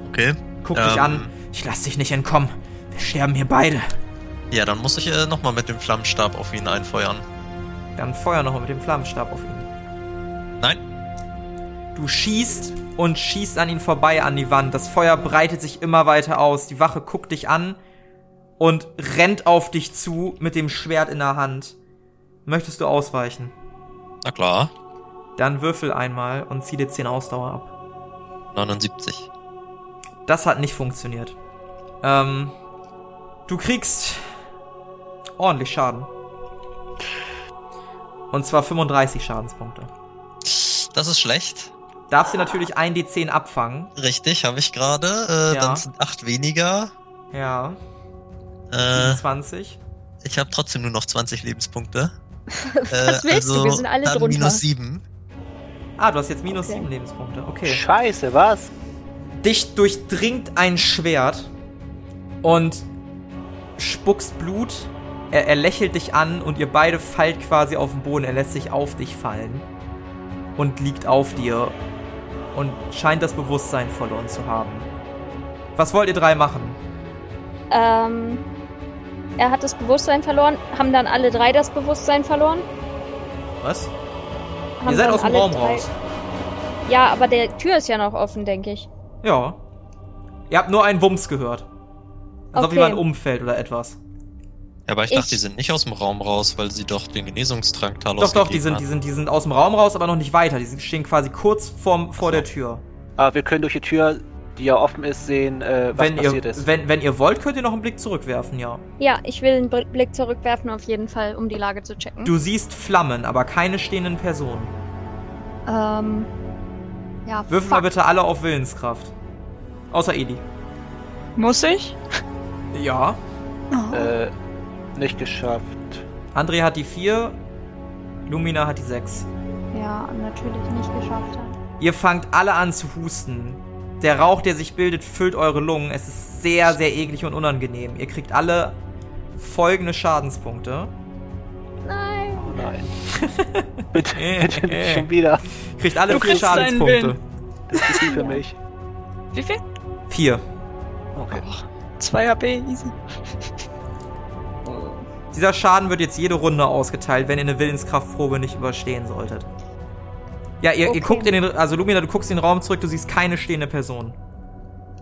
Okay. Guck dich Ähm. an. Ich lass dich nicht entkommen. Wir sterben hier beide. Ja, dann muss ich äh, nochmal mit dem Flammenstab auf ihn einfeuern. Dann feuer nochmal mit dem Flammenstab auf ihn. Nein. Du schießt und schießt an ihn vorbei an die Wand. Das Feuer breitet sich immer weiter aus. Die Wache guckt dich an und rennt auf dich zu mit dem Schwert in der Hand. Möchtest du ausweichen? Na klar. Dann würfel einmal und zieh dir 10 Ausdauer ab. 79. Das hat nicht funktioniert. Ähm, du kriegst ordentlich Schaden. Und zwar 35 Schadenspunkte. Das ist schlecht. Darfst dir natürlich 1d10 abfangen. Richtig, habe ich gerade. Äh, Ja. Dann sind 8 weniger. Ja, Äh, 27. ich habe trotzdem nur noch 20 Lebenspunkte. Was willst du? Wir sind alle Äh, also dann drunter. minus 7. Ah, du hast jetzt minus Okay. 7 Lebenspunkte. Okay. Scheiße, was? Dich durchdringt ein Schwert und spuckst Blut. Er, er lächelt dich an und ihr beide fallt quasi auf den Boden. Er lässt sich auf dich fallen und liegt auf dir und scheint das Bewusstsein verloren zu haben. Was wollt ihr drei machen? Ähm, er hat das Bewusstsein verloren. Haben dann alle drei das Bewusstsein verloren? Was? Haben ihr seid aus dem Raum drei- raus. Ja, aber der Tür ist ja noch offen, denke ich. Ja. Ihr habt nur einen Wumms gehört. Als ob Okay. jemand umfällt oder etwas. Ja, aber ich, Ich- dachte, die sind nicht aus dem Raum raus, weil sie doch den Genesungstrank Talos Doch, doch, die sind, die, sind, die sind aus dem Raum raus, aber noch nicht weiter. Die stehen quasi kurz vorm, vor so. der Tür. Aber wir können durch die Tür, die ja offen ist, sehen, äh, was wenn, passiert ihr, ist. wenn, wenn ihr wollt, könnt ihr noch einen Blick zurückwerfen, ja. Ja, ich will einen Bl- Blick zurückwerfen auf jeden Fall, um die Lage zu checken. Du siehst Flammen, aber keine stehenden Personen. Ähm. Ja, Würfel mal bitte alle auf Willenskraft. Außer Eli. Muss ich? Ja. Oh. Äh, nicht geschafft. André hat die 4, Lumina hat die 6. Ja, natürlich nicht geschafft. Ihr fangt alle an zu husten. Der Rauch, der sich bildet, füllt eure Lungen. Es ist sehr, sehr eklig und unangenehm. Ihr kriegt alle folgende Schadenspunkte. Nein. Oh Nein. bitte, bitte nicht schon wieder. Kriegt alle Du vier Schadenspunkte. Das ist viel für mich. Wie viel? Vier. Okay. 2 HP, easy. Dieser Schaden wird jetzt jede Runde ausgeteilt, wenn ihr eine Willenskraftprobe nicht überstehen solltet. Ja, ihr, Okay. ihr guckt in den, also Lumina, du guckst in den Raum zurück, du siehst keine stehende Person.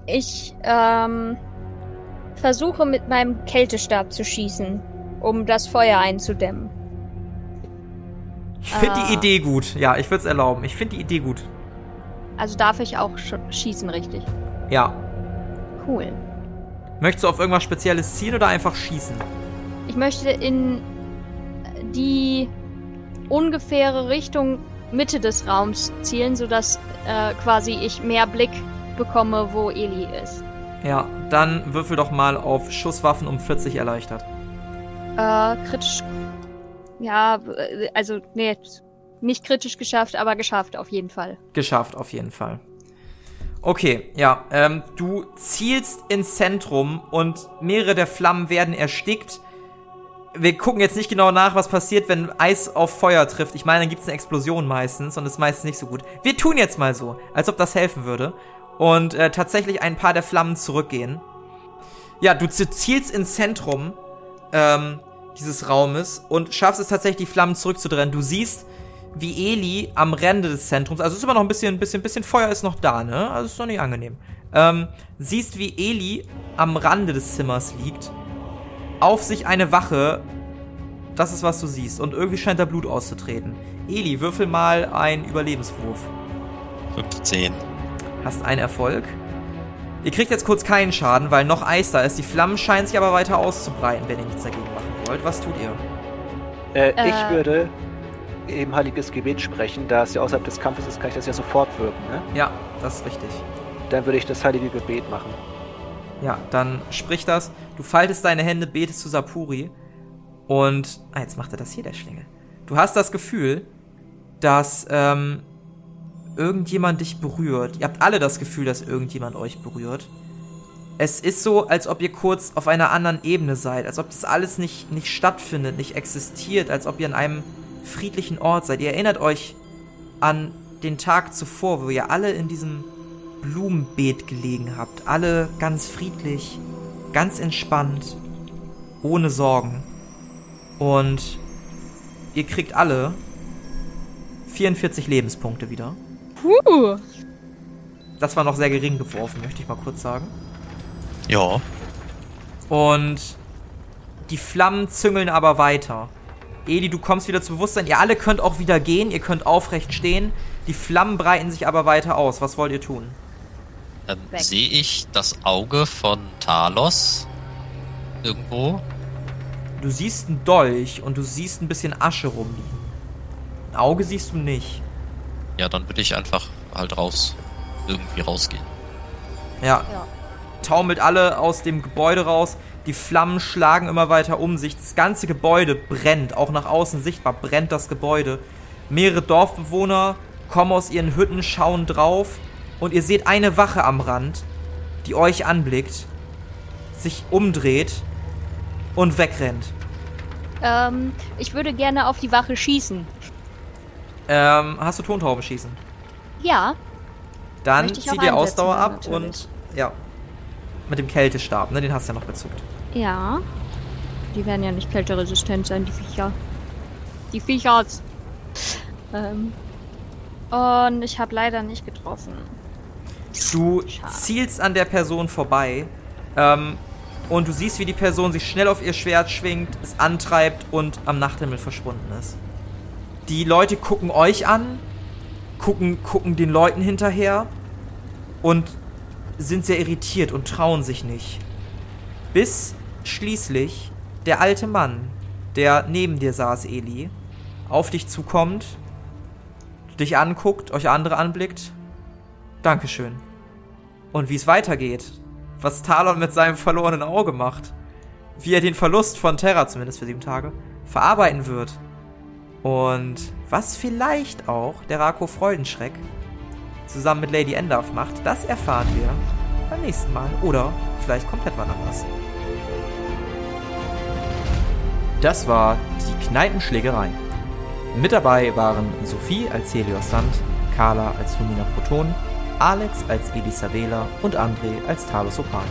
Ich ähm, versuche mit meinem Kältestab zu schießen, um das Feuer einzudämmen. Ich finde Ah. die Idee gut. Ja, ich würde es erlauben. Ich finde die Idee gut. Also darf ich auch schon schießen, richtig? Ja. Cool. Möchtest du auf irgendwas Spezielles zielen oder einfach schießen? Ich möchte in die ungefähre Richtung Mitte des Raums zielen, sodass äh, quasi ich mehr Blick bekomme, wo Eli ist. Ja, dann würfel doch mal auf Schusswaffen um 40 erleichtert. Äh, kritisch. Ja, äh, also, nee, nicht kritisch geschafft, aber geschafft auf jeden Fall. Geschafft, auf jeden Fall. Okay, ja, ähm, du zielst ins Zentrum und mehrere der Flammen werden erstickt. Wir gucken jetzt nicht genau nach, was passiert, wenn Eis auf Feuer trifft. Ich meine, dann gibt's eine Explosion meistens und ist meistens nicht so gut. Wir tun jetzt mal so, als ob das helfen würde. Und äh, tatsächlich ein paar der Flammen zurückgehen. Ja, du zi- zielst ins Zentrum ähm, dieses Raumes und schaffst es tatsächlich, die Flammen zurückzudrennen. Du siehst, wie Eli am Rande des Zentrums, also ist immer noch ein bisschen, bisschen, bisschen Feuer ist noch da, ne? Also ist noch nicht angenehm. Ähm, siehst, wie Eli am Rande des Zimmers liegt, auf sich eine Wache, das ist, was du siehst, und irgendwie scheint da Blut auszutreten. Eli, würfel mal einen Überlebenswurf. 15. Hast einen Erfolg. Ihr kriegt jetzt kurz keinen Schaden, weil noch Eis da ist. Die Flammen scheinen sich aber weiter auszubreiten, wenn ihr nichts dagegen machen wollt. Was tut ihr? Äh, Äh. Ich würde eben heiliges Gebet sprechen. Da es ja außerhalb des Kampfes ist, kann ich das ja sofort wirken. Ne? Ja, das ist richtig. Dann würde ich das heilige Gebet machen. Ja, dann sprich das. Du faltest deine Hände, betest zu Sapuri. Und. Ah, jetzt macht er das hier, der Schlingel. Du hast das Gefühl, dass ähm, irgendjemand dich berührt. Ihr habt alle das Gefühl, dass irgendjemand euch berührt. Es ist so, als ob ihr kurz auf einer anderen Ebene seid, als ob das alles nicht, nicht stattfindet, nicht existiert, als ob ihr an einem friedlichen Ort seid. Ihr erinnert euch an den Tag zuvor, wo ihr alle in diesem Blumenbeet gelegen habt. Alle ganz friedlich, ganz entspannt, ohne Sorgen. Und ihr kriegt alle 44 Lebenspunkte wieder. Puh. Das war noch sehr gering geworfen, möchte ich mal kurz sagen. Ja. Und die Flammen züngeln aber weiter. Eli, du kommst wieder zu Bewusstsein. Ihr alle könnt auch wieder gehen, ihr könnt aufrecht stehen. Die Flammen breiten sich aber weiter aus. Was wollt ihr tun? Ähm. Sehe ich das Auge von Talos irgendwo? Du siehst einen Dolch und du siehst ein bisschen Asche rumliegen. Ein Auge siehst du nicht. Ja, dann würde ich einfach halt raus, irgendwie rausgehen. Ja. Ja. Taumelt alle aus dem Gebäude raus. Die Flammen schlagen immer weiter um sich. Das ganze Gebäude brennt. Auch nach außen sichtbar brennt das Gebäude. Mehrere Dorfbewohner kommen aus ihren Hütten, schauen drauf. Und ihr seht eine Wache am Rand, die euch anblickt, sich umdreht und wegrennt. Ähm, ich würde gerne auf die Wache schießen. Ähm, hast du Tontauben schießen? Ja. Dann zieh dir Ausdauer ab natürlich. und ja. Mit dem Kältestab, ne? Den hast du ja noch bezuckt. Ja. Die werden ja nicht kälteresistent sein, die Viecher. Die Viechers. Ähm. Und ich habe leider nicht getroffen. Du zielst an der Person vorbei ähm, und du siehst, wie die Person sich schnell auf ihr Schwert schwingt, es antreibt und am Nachthimmel verschwunden ist. Die Leute gucken euch an, gucken, gucken den Leuten hinterher und sind sehr irritiert und trauen sich nicht. Bis schließlich der alte Mann, der neben dir saß, Eli, auf dich zukommt, dich anguckt, euch andere anblickt Dankeschön. Und wie es weitergeht, was Talon mit seinem verlorenen Auge macht, wie er den Verlust von Terra, zumindest für sieben Tage, verarbeiten wird. Und was vielleicht auch der Rako Freudenschreck zusammen mit Lady Endorf macht, das erfahren wir beim nächsten Mal. Oder vielleicht komplett wann anders. Das war die Kneipenschlägerei. Mit dabei waren Sophie als Helios Sand, Carla als Lumina Proton, Alex als Elisabela und André als Talos Opal.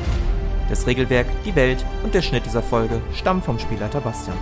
Das Regelwerk, die Welt und der Schnitt dieser Folge stammen vom Spielleiter Bastian.